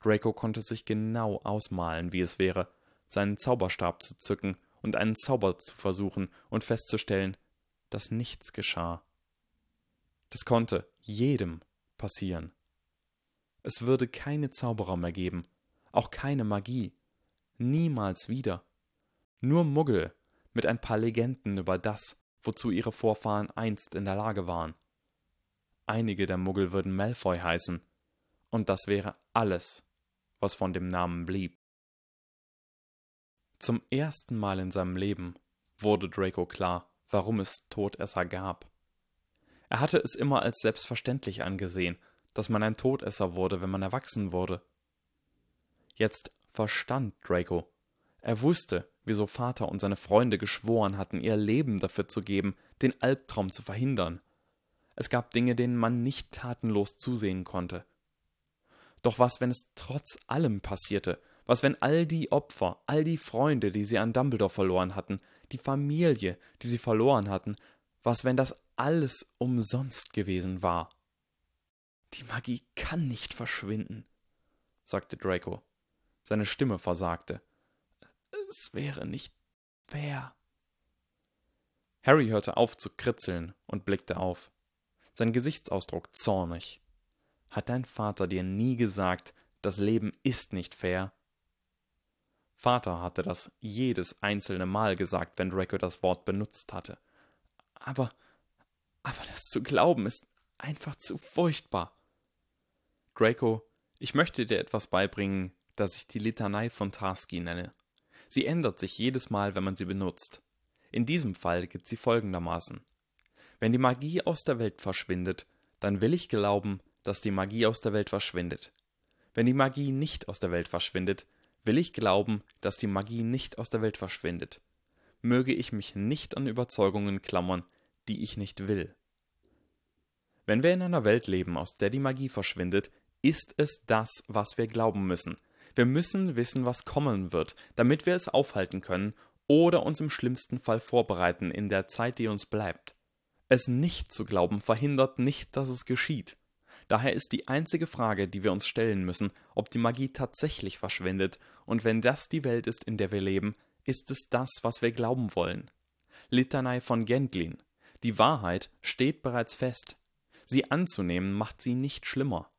Draco konnte sich genau ausmalen, wie es wäre, seinen Zauberstab zu zücken und einen Zauber zu versuchen und festzustellen, dass nichts geschah. Das konnte jedem passieren. Es würde keine Zauberer mehr geben, auch keine Magie, niemals wieder. Nur Muggel mit ein paar Legenden über das, wozu ihre Vorfahren einst in der Lage waren. Einige der Muggel würden Malfoy heißen, und das wäre alles, was von dem Namen blieb. Zum ersten Mal in seinem Leben wurde Draco klar, warum es Todesser gab. Er hatte es immer als selbstverständlich angesehen, dass man ein Todesser wurde, wenn man erwachsen wurde. Jetzt verstand Draco. Er wusste, wieso Vater und seine Freunde geschworen hatten, ihr Leben dafür zu geben, den Albtraum zu verhindern. Es gab Dinge, denen man nicht tatenlos zusehen konnte. Doch was, wenn es trotz allem passierte, was, wenn all die Opfer, all die Freunde, die sie an Dumbledore verloren hatten, die Familie, die sie verloren hatten, was, wenn das alles umsonst gewesen war? Die Magie kann nicht verschwinden, sagte Draco. Seine Stimme versagte. Es wäre nicht fair. Harry hörte auf zu kritzeln und blickte auf. Sein Gesichtsausdruck zornig. Hat dein Vater dir nie gesagt, das Leben ist nicht fair? Vater hatte das jedes einzelne Mal gesagt, wenn Draco das Wort benutzt hatte. Aber, aber das zu glauben ist einfach zu furchtbar. Draco, ich möchte dir etwas beibringen, das ich die Litanei von Tarski nenne. Sie ändert sich jedes Mal, wenn man sie benutzt. In diesem Fall geht sie folgendermaßen. Wenn die Magie aus der Welt verschwindet, dann will ich glauben, dass die Magie aus der Welt verschwindet. Wenn die Magie nicht aus der Welt verschwindet, will ich glauben, dass die Magie nicht aus der Welt verschwindet. Möge ich mich nicht an Überzeugungen klammern, die ich nicht will. Wenn wir in einer Welt leben, aus der die Magie verschwindet, ist es das, was wir glauben müssen. Wir müssen wissen, was kommen wird, damit wir es aufhalten können oder uns im schlimmsten Fall vorbereiten in der Zeit, die uns bleibt. Es nicht zu glauben verhindert nicht, dass es geschieht. Daher ist die einzige Frage, die wir uns stellen müssen, ob die Magie tatsächlich verschwindet, und wenn das die Welt ist, in der wir leben, ist es das, was wir glauben wollen. Litanei von Gentlin. Die Wahrheit steht bereits fest. Sie anzunehmen macht sie nicht schlimmer.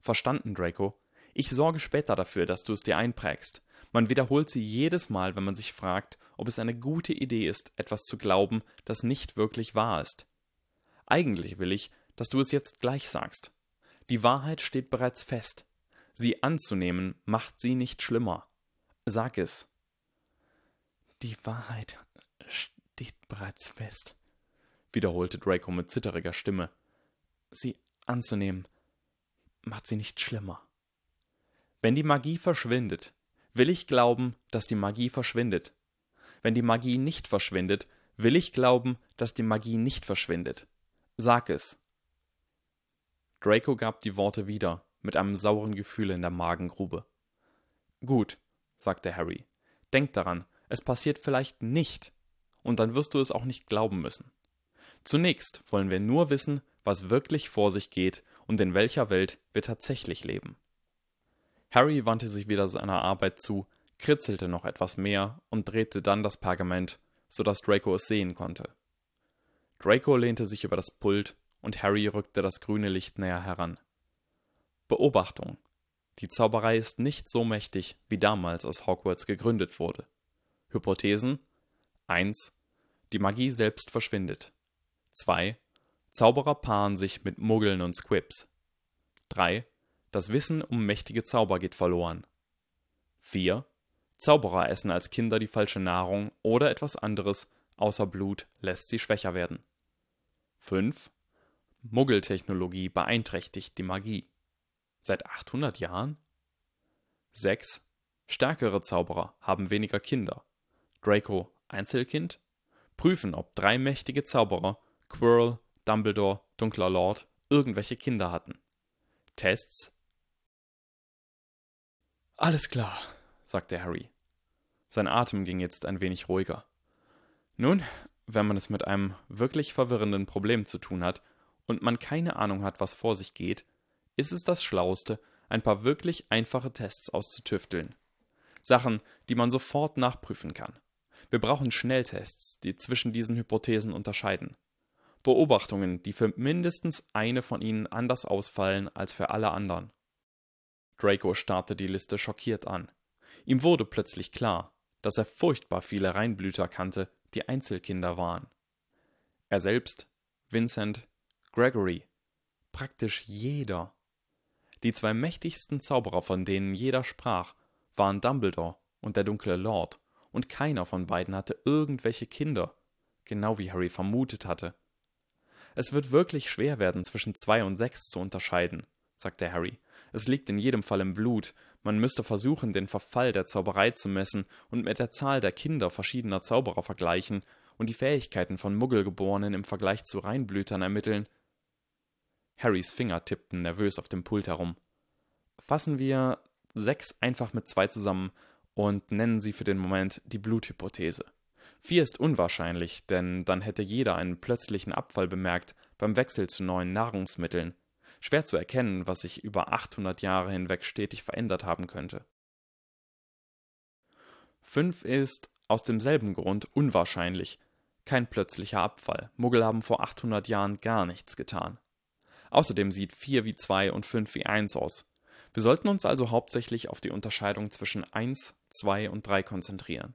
Verstanden, Draco? Ich sorge später dafür, dass du es dir einprägst. Man wiederholt sie jedes Mal, wenn man sich fragt, ob es eine gute Idee ist, etwas zu glauben, das nicht wirklich wahr ist. Eigentlich will ich, dass du es jetzt gleich sagst. Die Wahrheit steht bereits fest. Sie anzunehmen macht sie nicht schlimmer. Sag es. Die Wahrheit steht bereits fest, wiederholte Draco mit zitteriger Stimme. Sie anzunehmen macht sie nicht schlimmer. Wenn die Magie verschwindet, will ich glauben, dass die Magie verschwindet. Wenn die Magie nicht verschwindet, will ich glauben, dass die Magie nicht verschwindet. Sag es. Draco gab die Worte wieder, mit einem sauren Gefühl in der Magengrube. Gut, sagte Harry. Denk daran, es passiert vielleicht nicht, und dann wirst du es auch nicht glauben müssen. Zunächst wollen wir nur wissen, was wirklich vor sich geht und in welcher Welt wir tatsächlich leben. Harry wandte sich wieder seiner Arbeit zu, kritzelte noch etwas mehr und drehte dann das Pergament, so dass Draco es sehen konnte. Draco lehnte sich über das Pult und Harry rückte das grüne Licht näher heran. Beobachtung. Die Zauberei ist nicht so mächtig, wie damals, als Hogwarts gegründet wurde. Hypothesen 1. Die Magie selbst verschwindet. 2. Zauberer paaren sich mit Muggeln und Squibs. 3. Das Wissen um mächtige Zauber geht verloren. 4. Zauberer essen als Kinder die falsche Nahrung oder etwas anderes außer Blut lässt sie schwächer werden. 5. Muggeltechnologie beeinträchtigt die Magie. Seit 800 Jahren? 6. Stärkere Zauberer haben weniger Kinder. Draco Einzelkind? Prüfen, ob drei mächtige Zauberer, Quirrell, Dumbledore, Dunkler Lord, irgendwelche Kinder hatten. Tests alles klar, sagte Harry. Sein Atem ging jetzt ein wenig ruhiger. Nun, wenn man es mit einem wirklich verwirrenden Problem zu tun hat und man keine Ahnung hat, was vor sich geht, ist es das Schlauste, ein paar wirklich einfache Tests auszutüfteln. Sachen, die man sofort nachprüfen kann. Wir brauchen Schnelltests, die zwischen diesen Hypothesen unterscheiden. Beobachtungen, die für mindestens eine von ihnen anders ausfallen als für alle anderen. Draco starrte die Liste schockiert an. Ihm wurde plötzlich klar, dass er furchtbar viele Reinblüter kannte, die Einzelkinder waren. Er selbst, Vincent, Gregory, praktisch jeder. Die zwei mächtigsten Zauberer, von denen jeder sprach, waren Dumbledore und der dunkle Lord, und keiner von beiden hatte irgendwelche Kinder, genau wie Harry vermutet hatte. Es wird wirklich schwer werden, zwischen zwei und sechs zu unterscheiden, sagte Harry, es liegt in jedem Fall im Blut. Man müsste versuchen, den Verfall der Zauberei zu messen und mit der Zahl der Kinder verschiedener Zauberer vergleichen und die Fähigkeiten von Muggelgeborenen im Vergleich zu Reinblütern ermitteln. Harrys Finger tippten nervös auf dem Pult herum. Fassen wir sechs einfach mit zwei zusammen und nennen sie für den Moment die Bluthypothese. Vier ist unwahrscheinlich, denn dann hätte jeder einen plötzlichen Abfall bemerkt beim Wechsel zu neuen Nahrungsmitteln schwer zu erkennen, was sich über 800 Jahre hinweg stetig verändert haben könnte. 5 ist, aus demselben Grund, unwahrscheinlich. Kein plötzlicher Abfall. Muggel haben vor 800 Jahren gar nichts getan. Außerdem sieht 4 wie 2 und 5 wie 1 aus. Wir sollten uns also hauptsächlich auf die Unterscheidung zwischen 1, 2 und 3 konzentrieren.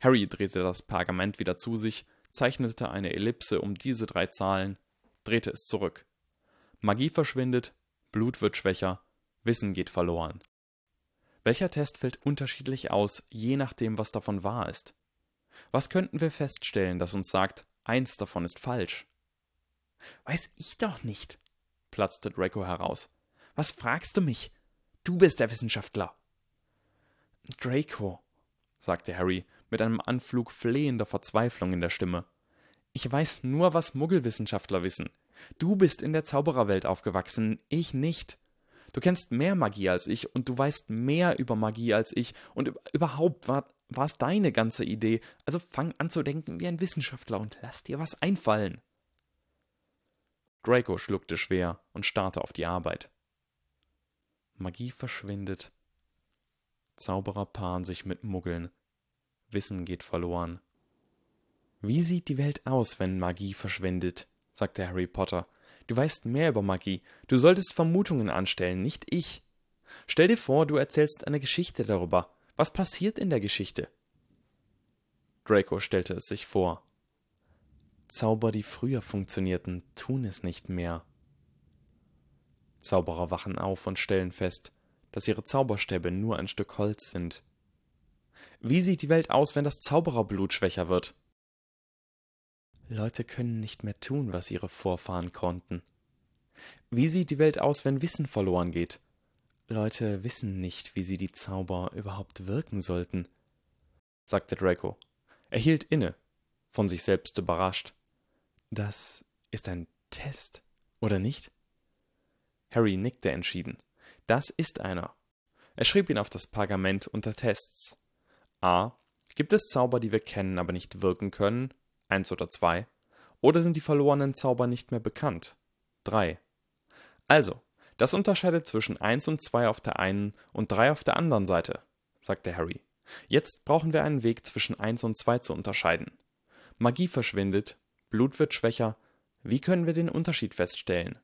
Harry drehte das Pergament wieder zu sich, zeichnete eine Ellipse um diese drei Zahlen, drehte es zurück. Magie verschwindet, Blut wird schwächer, Wissen geht verloren. Welcher Test fällt unterschiedlich aus, je nachdem, was davon wahr ist? Was könnten wir feststellen, das uns sagt, eins davon ist falsch? Weiß ich doch nicht, platzte Draco heraus. Was fragst du mich? Du bist der Wissenschaftler. Draco, sagte Harry mit einem Anflug flehender Verzweiflung in der Stimme. Ich weiß nur, was Muggelwissenschaftler wissen. Du bist in der Zaubererwelt aufgewachsen, ich nicht. Du kennst mehr Magie als ich und du weißt mehr über Magie als ich und überhaupt war, war es deine ganze Idee. Also fang an zu denken wie ein Wissenschaftler und lass dir was einfallen. Draco schluckte schwer und starrte auf die Arbeit. Magie verschwindet. Zauberer paaren sich mit Muggeln. Wissen geht verloren. Wie sieht die Welt aus, wenn Magie verschwindet? Sagte Harry Potter. Du weißt mehr über Magie. Du solltest Vermutungen anstellen, nicht ich. Stell dir vor, du erzählst eine Geschichte darüber. Was passiert in der Geschichte? Draco stellte es sich vor. Zauber, die früher funktionierten, tun es nicht mehr. Zauberer wachen auf und stellen fest, dass ihre Zauberstäbe nur ein Stück Holz sind. Wie sieht die Welt aus, wenn das Zaubererblut schwächer wird? Leute können nicht mehr tun, was ihre Vorfahren konnten. Wie sieht die Welt aus, wenn Wissen verloren geht? Leute wissen nicht, wie sie die Zauber überhaupt wirken sollten, sagte Draco. Er hielt inne, von sich selbst überrascht. Das ist ein Test, oder nicht? Harry nickte entschieden. Das ist einer. Er schrieb ihn auf das Pergament unter Tests. A. Gibt es Zauber, die wir kennen, aber nicht wirken können? Eins oder zwei? Oder sind die verlorenen Zauber nicht mehr bekannt? Drei. Also, das unterscheidet zwischen eins und zwei auf der einen und drei auf der anderen Seite, sagte Harry. Jetzt brauchen wir einen Weg zwischen eins und zwei zu unterscheiden. Magie verschwindet, Blut wird schwächer. Wie können wir den Unterschied feststellen?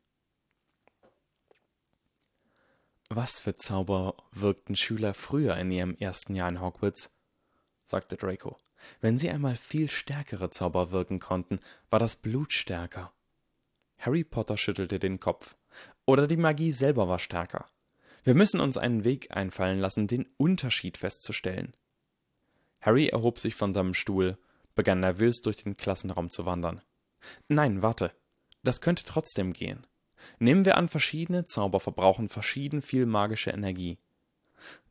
Was für Zauber wirkten Schüler früher in ihrem ersten Jahr in Hogwarts? sagte Draco. Wenn sie einmal viel stärkere Zauber wirken konnten, war das Blut stärker. Harry Potter schüttelte den Kopf. Oder die Magie selber war stärker. Wir müssen uns einen Weg einfallen lassen, den Unterschied festzustellen. Harry erhob sich von seinem Stuhl, begann nervös durch den Klassenraum zu wandern. Nein, warte. Das könnte trotzdem gehen. Nehmen wir an, verschiedene Zauber verbrauchen verschieden viel magische Energie.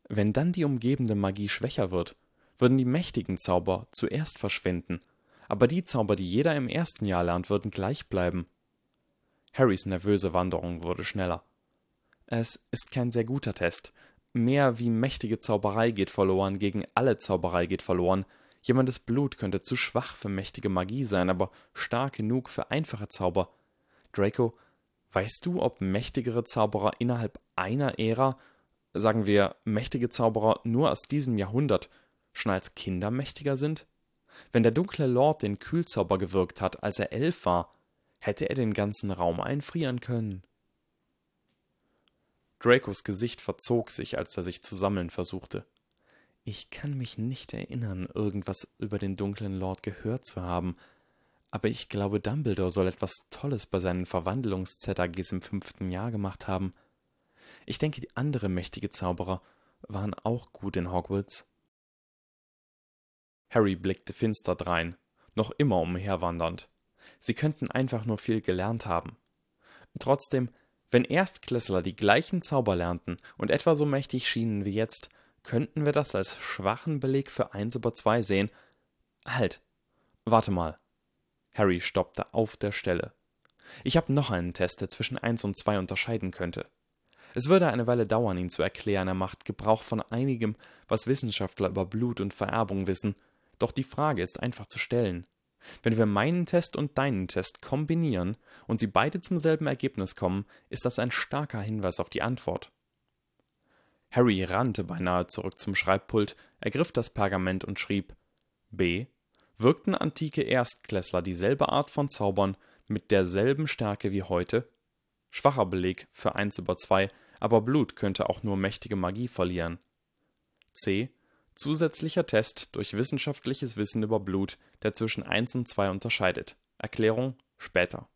Wenn dann die umgebende Magie schwächer wird, würden die mächtigen Zauber zuerst verschwinden, aber die Zauber, die jeder im ersten Jahr lernt, würden gleich bleiben. Harrys nervöse Wanderung wurde schneller. Es ist kein sehr guter Test. Mehr wie mächtige Zauberei geht verloren, gegen alle Zauberei geht verloren. Jemandes Blut könnte zu schwach für mächtige Magie sein, aber stark genug für einfache Zauber. Draco, weißt du, ob mächtigere Zauberer innerhalb einer Ära, sagen wir mächtige Zauberer nur aus diesem Jahrhundert, schon als Kinder mächtiger sind? Wenn der dunkle Lord den Kühlzauber gewirkt hat, als er elf war, Hätte er den ganzen Raum einfrieren können? Dracos Gesicht verzog sich, als er sich zu sammeln versuchte. Ich kann mich nicht erinnern, irgendwas über den dunklen Lord gehört zu haben, aber ich glaube, Dumbledore soll etwas Tolles bei seinen Verwandlungs-ZAGs im fünften Jahr gemacht haben. Ich denke, die andere mächtige Zauberer waren auch gut in Hogwarts. Harry blickte finster drein, noch immer umherwandernd. Sie könnten einfach nur viel gelernt haben. Trotzdem, wenn Erstklässler die gleichen Zauber lernten und etwa so mächtig schienen wie jetzt, könnten wir das als schwachen Beleg für eins über zwei sehen. Halt. Warte mal. Harry stoppte auf der Stelle. Ich habe noch einen Test, der zwischen eins und zwei unterscheiden könnte. Es würde eine Weile dauern, ihn zu erklären, er macht Gebrauch von einigem, was Wissenschaftler über Blut und Vererbung wissen, doch die Frage ist einfach zu stellen. Wenn wir meinen Test und deinen Test kombinieren und sie beide zum selben Ergebnis kommen, ist das ein starker Hinweis auf die Antwort. Harry rannte beinahe zurück zum Schreibpult, ergriff das Pergament und schrieb B. Wirkten antike Erstklässler dieselbe Art von Zaubern mit derselben Stärke wie heute? Schwacher Beleg für 1 über 2, aber Blut könnte auch nur mächtige Magie verlieren. C. Zusätzlicher Test durch wissenschaftliches Wissen über Blut, der zwischen 1 und 2 unterscheidet. Erklärung später.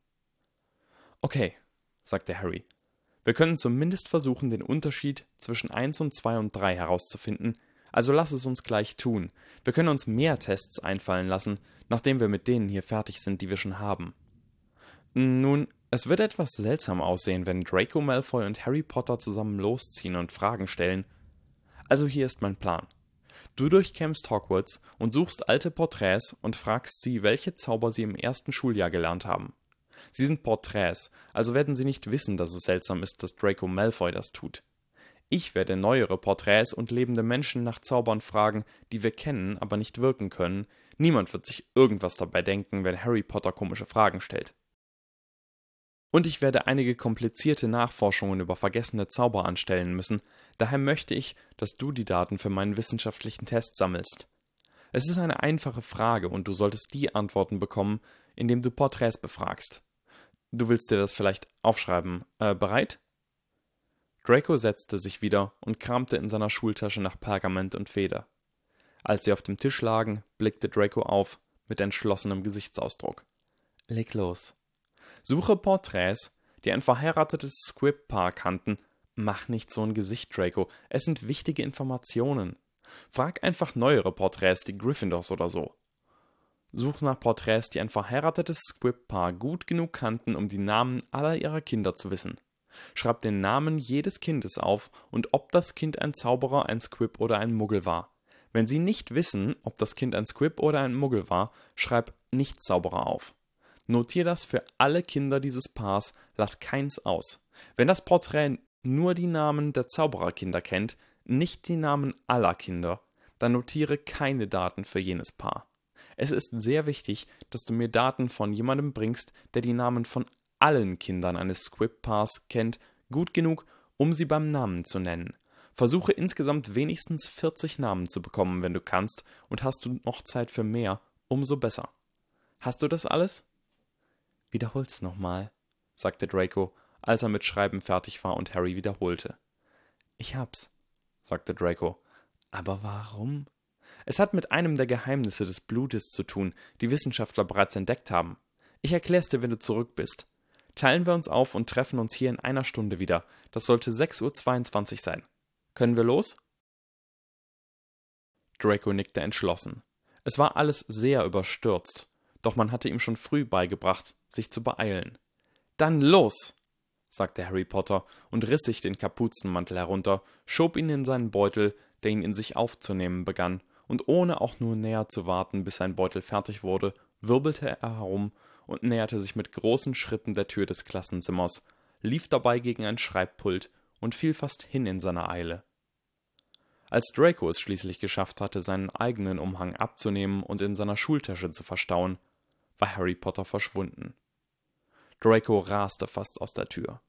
Okay, sagte Harry. Wir können zumindest versuchen, den Unterschied zwischen 1 und 2 und 3 herauszufinden, also lass es uns gleich tun. Wir können uns mehr Tests einfallen lassen, nachdem wir mit denen hier fertig sind, die wir schon haben. Nun, es wird etwas seltsam aussehen, wenn Draco Malfoy und Harry Potter zusammen losziehen und Fragen stellen. Also hier ist mein Plan. Du durchkämmst Hogwarts und suchst alte Porträts und fragst sie, welche Zauber sie im ersten Schuljahr gelernt haben. Sie sind Porträts, also werden sie nicht wissen, dass es seltsam ist, dass Draco Malfoy das tut. Ich werde neuere Porträts und lebende Menschen nach Zaubern fragen, die wir kennen, aber nicht wirken können. Niemand wird sich irgendwas dabei denken, wenn Harry Potter komische Fragen stellt. Und ich werde einige komplizierte Nachforschungen über vergessene Zauber anstellen müssen, daher möchte ich, dass du die Daten für meinen wissenschaftlichen Test sammelst. Es ist eine einfache Frage und du solltest die Antworten bekommen, indem du Porträts befragst. Du willst dir das vielleicht aufschreiben. Äh, bereit? Draco setzte sich wieder und kramte in seiner Schultasche nach Pergament und Feder. Als sie auf dem Tisch lagen, blickte Draco auf mit entschlossenem Gesichtsausdruck. Leg los. Suche Porträts, die ein verheiratetes Squib-Paar kannten. Mach nicht so ein Gesicht, Draco. Es sind wichtige Informationen. Frag einfach neuere Porträts, die Gryffindors oder so. Such nach Porträts, die ein verheiratetes Squib-Paar gut genug kannten, um die Namen aller ihrer Kinder zu wissen. Schreib den Namen jedes Kindes auf und ob das Kind ein Zauberer, ein Squib oder ein Muggel war. Wenn sie nicht wissen, ob das Kind ein Squib oder ein Muggel war, schreib nicht Zauberer auf. Notier das für alle Kinder dieses Paars, lass keins aus. Wenn das Porträt nur die Namen der Zaubererkinder kennt, nicht die Namen aller Kinder, dann notiere keine Daten für jenes Paar. Es ist sehr wichtig, dass du mir Daten von jemandem bringst, der die Namen von allen Kindern eines Squib-Paars kennt, gut genug, um sie beim Namen zu nennen. Versuche insgesamt wenigstens 40 Namen zu bekommen, wenn du kannst, und hast du noch Zeit für mehr, umso besser. Hast du das alles? Wiederhol's nochmal, sagte Draco, als er mit Schreiben fertig war und Harry wiederholte. Ich hab's, sagte Draco. Aber warum? Es hat mit einem der Geheimnisse des Blutes zu tun, die Wissenschaftler bereits entdeckt haben. Ich erklär's dir, wenn du zurück bist. Teilen wir uns auf und treffen uns hier in einer Stunde wieder. Das sollte 6.22 Uhr sein. Können wir los? Draco nickte entschlossen. Es war alles sehr überstürzt, doch man hatte ihm schon früh beigebracht, sich zu beeilen. Dann los! Sagte Harry Potter und riss sich den Kapuzenmantel herunter, schob ihn in seinen Beutel, der ihn in sich aufzunehmen begann, und ohne auch nur näher zu warten, bis sein Beutel fertig wurde, wirbelte er herum und näherte sich mit großen Schritten der Tür des Klassenzimmers, lief dabei gegen ein Schreibpult und fiel fast hin in seiner Eile. Als Draco es schließlich geschafft hatte, seinen eigenen Umhang abzunehmen und in seiner Schultasche zu verstauen, war Harry Potter verschwunden. Draco raste fast aus der Tür.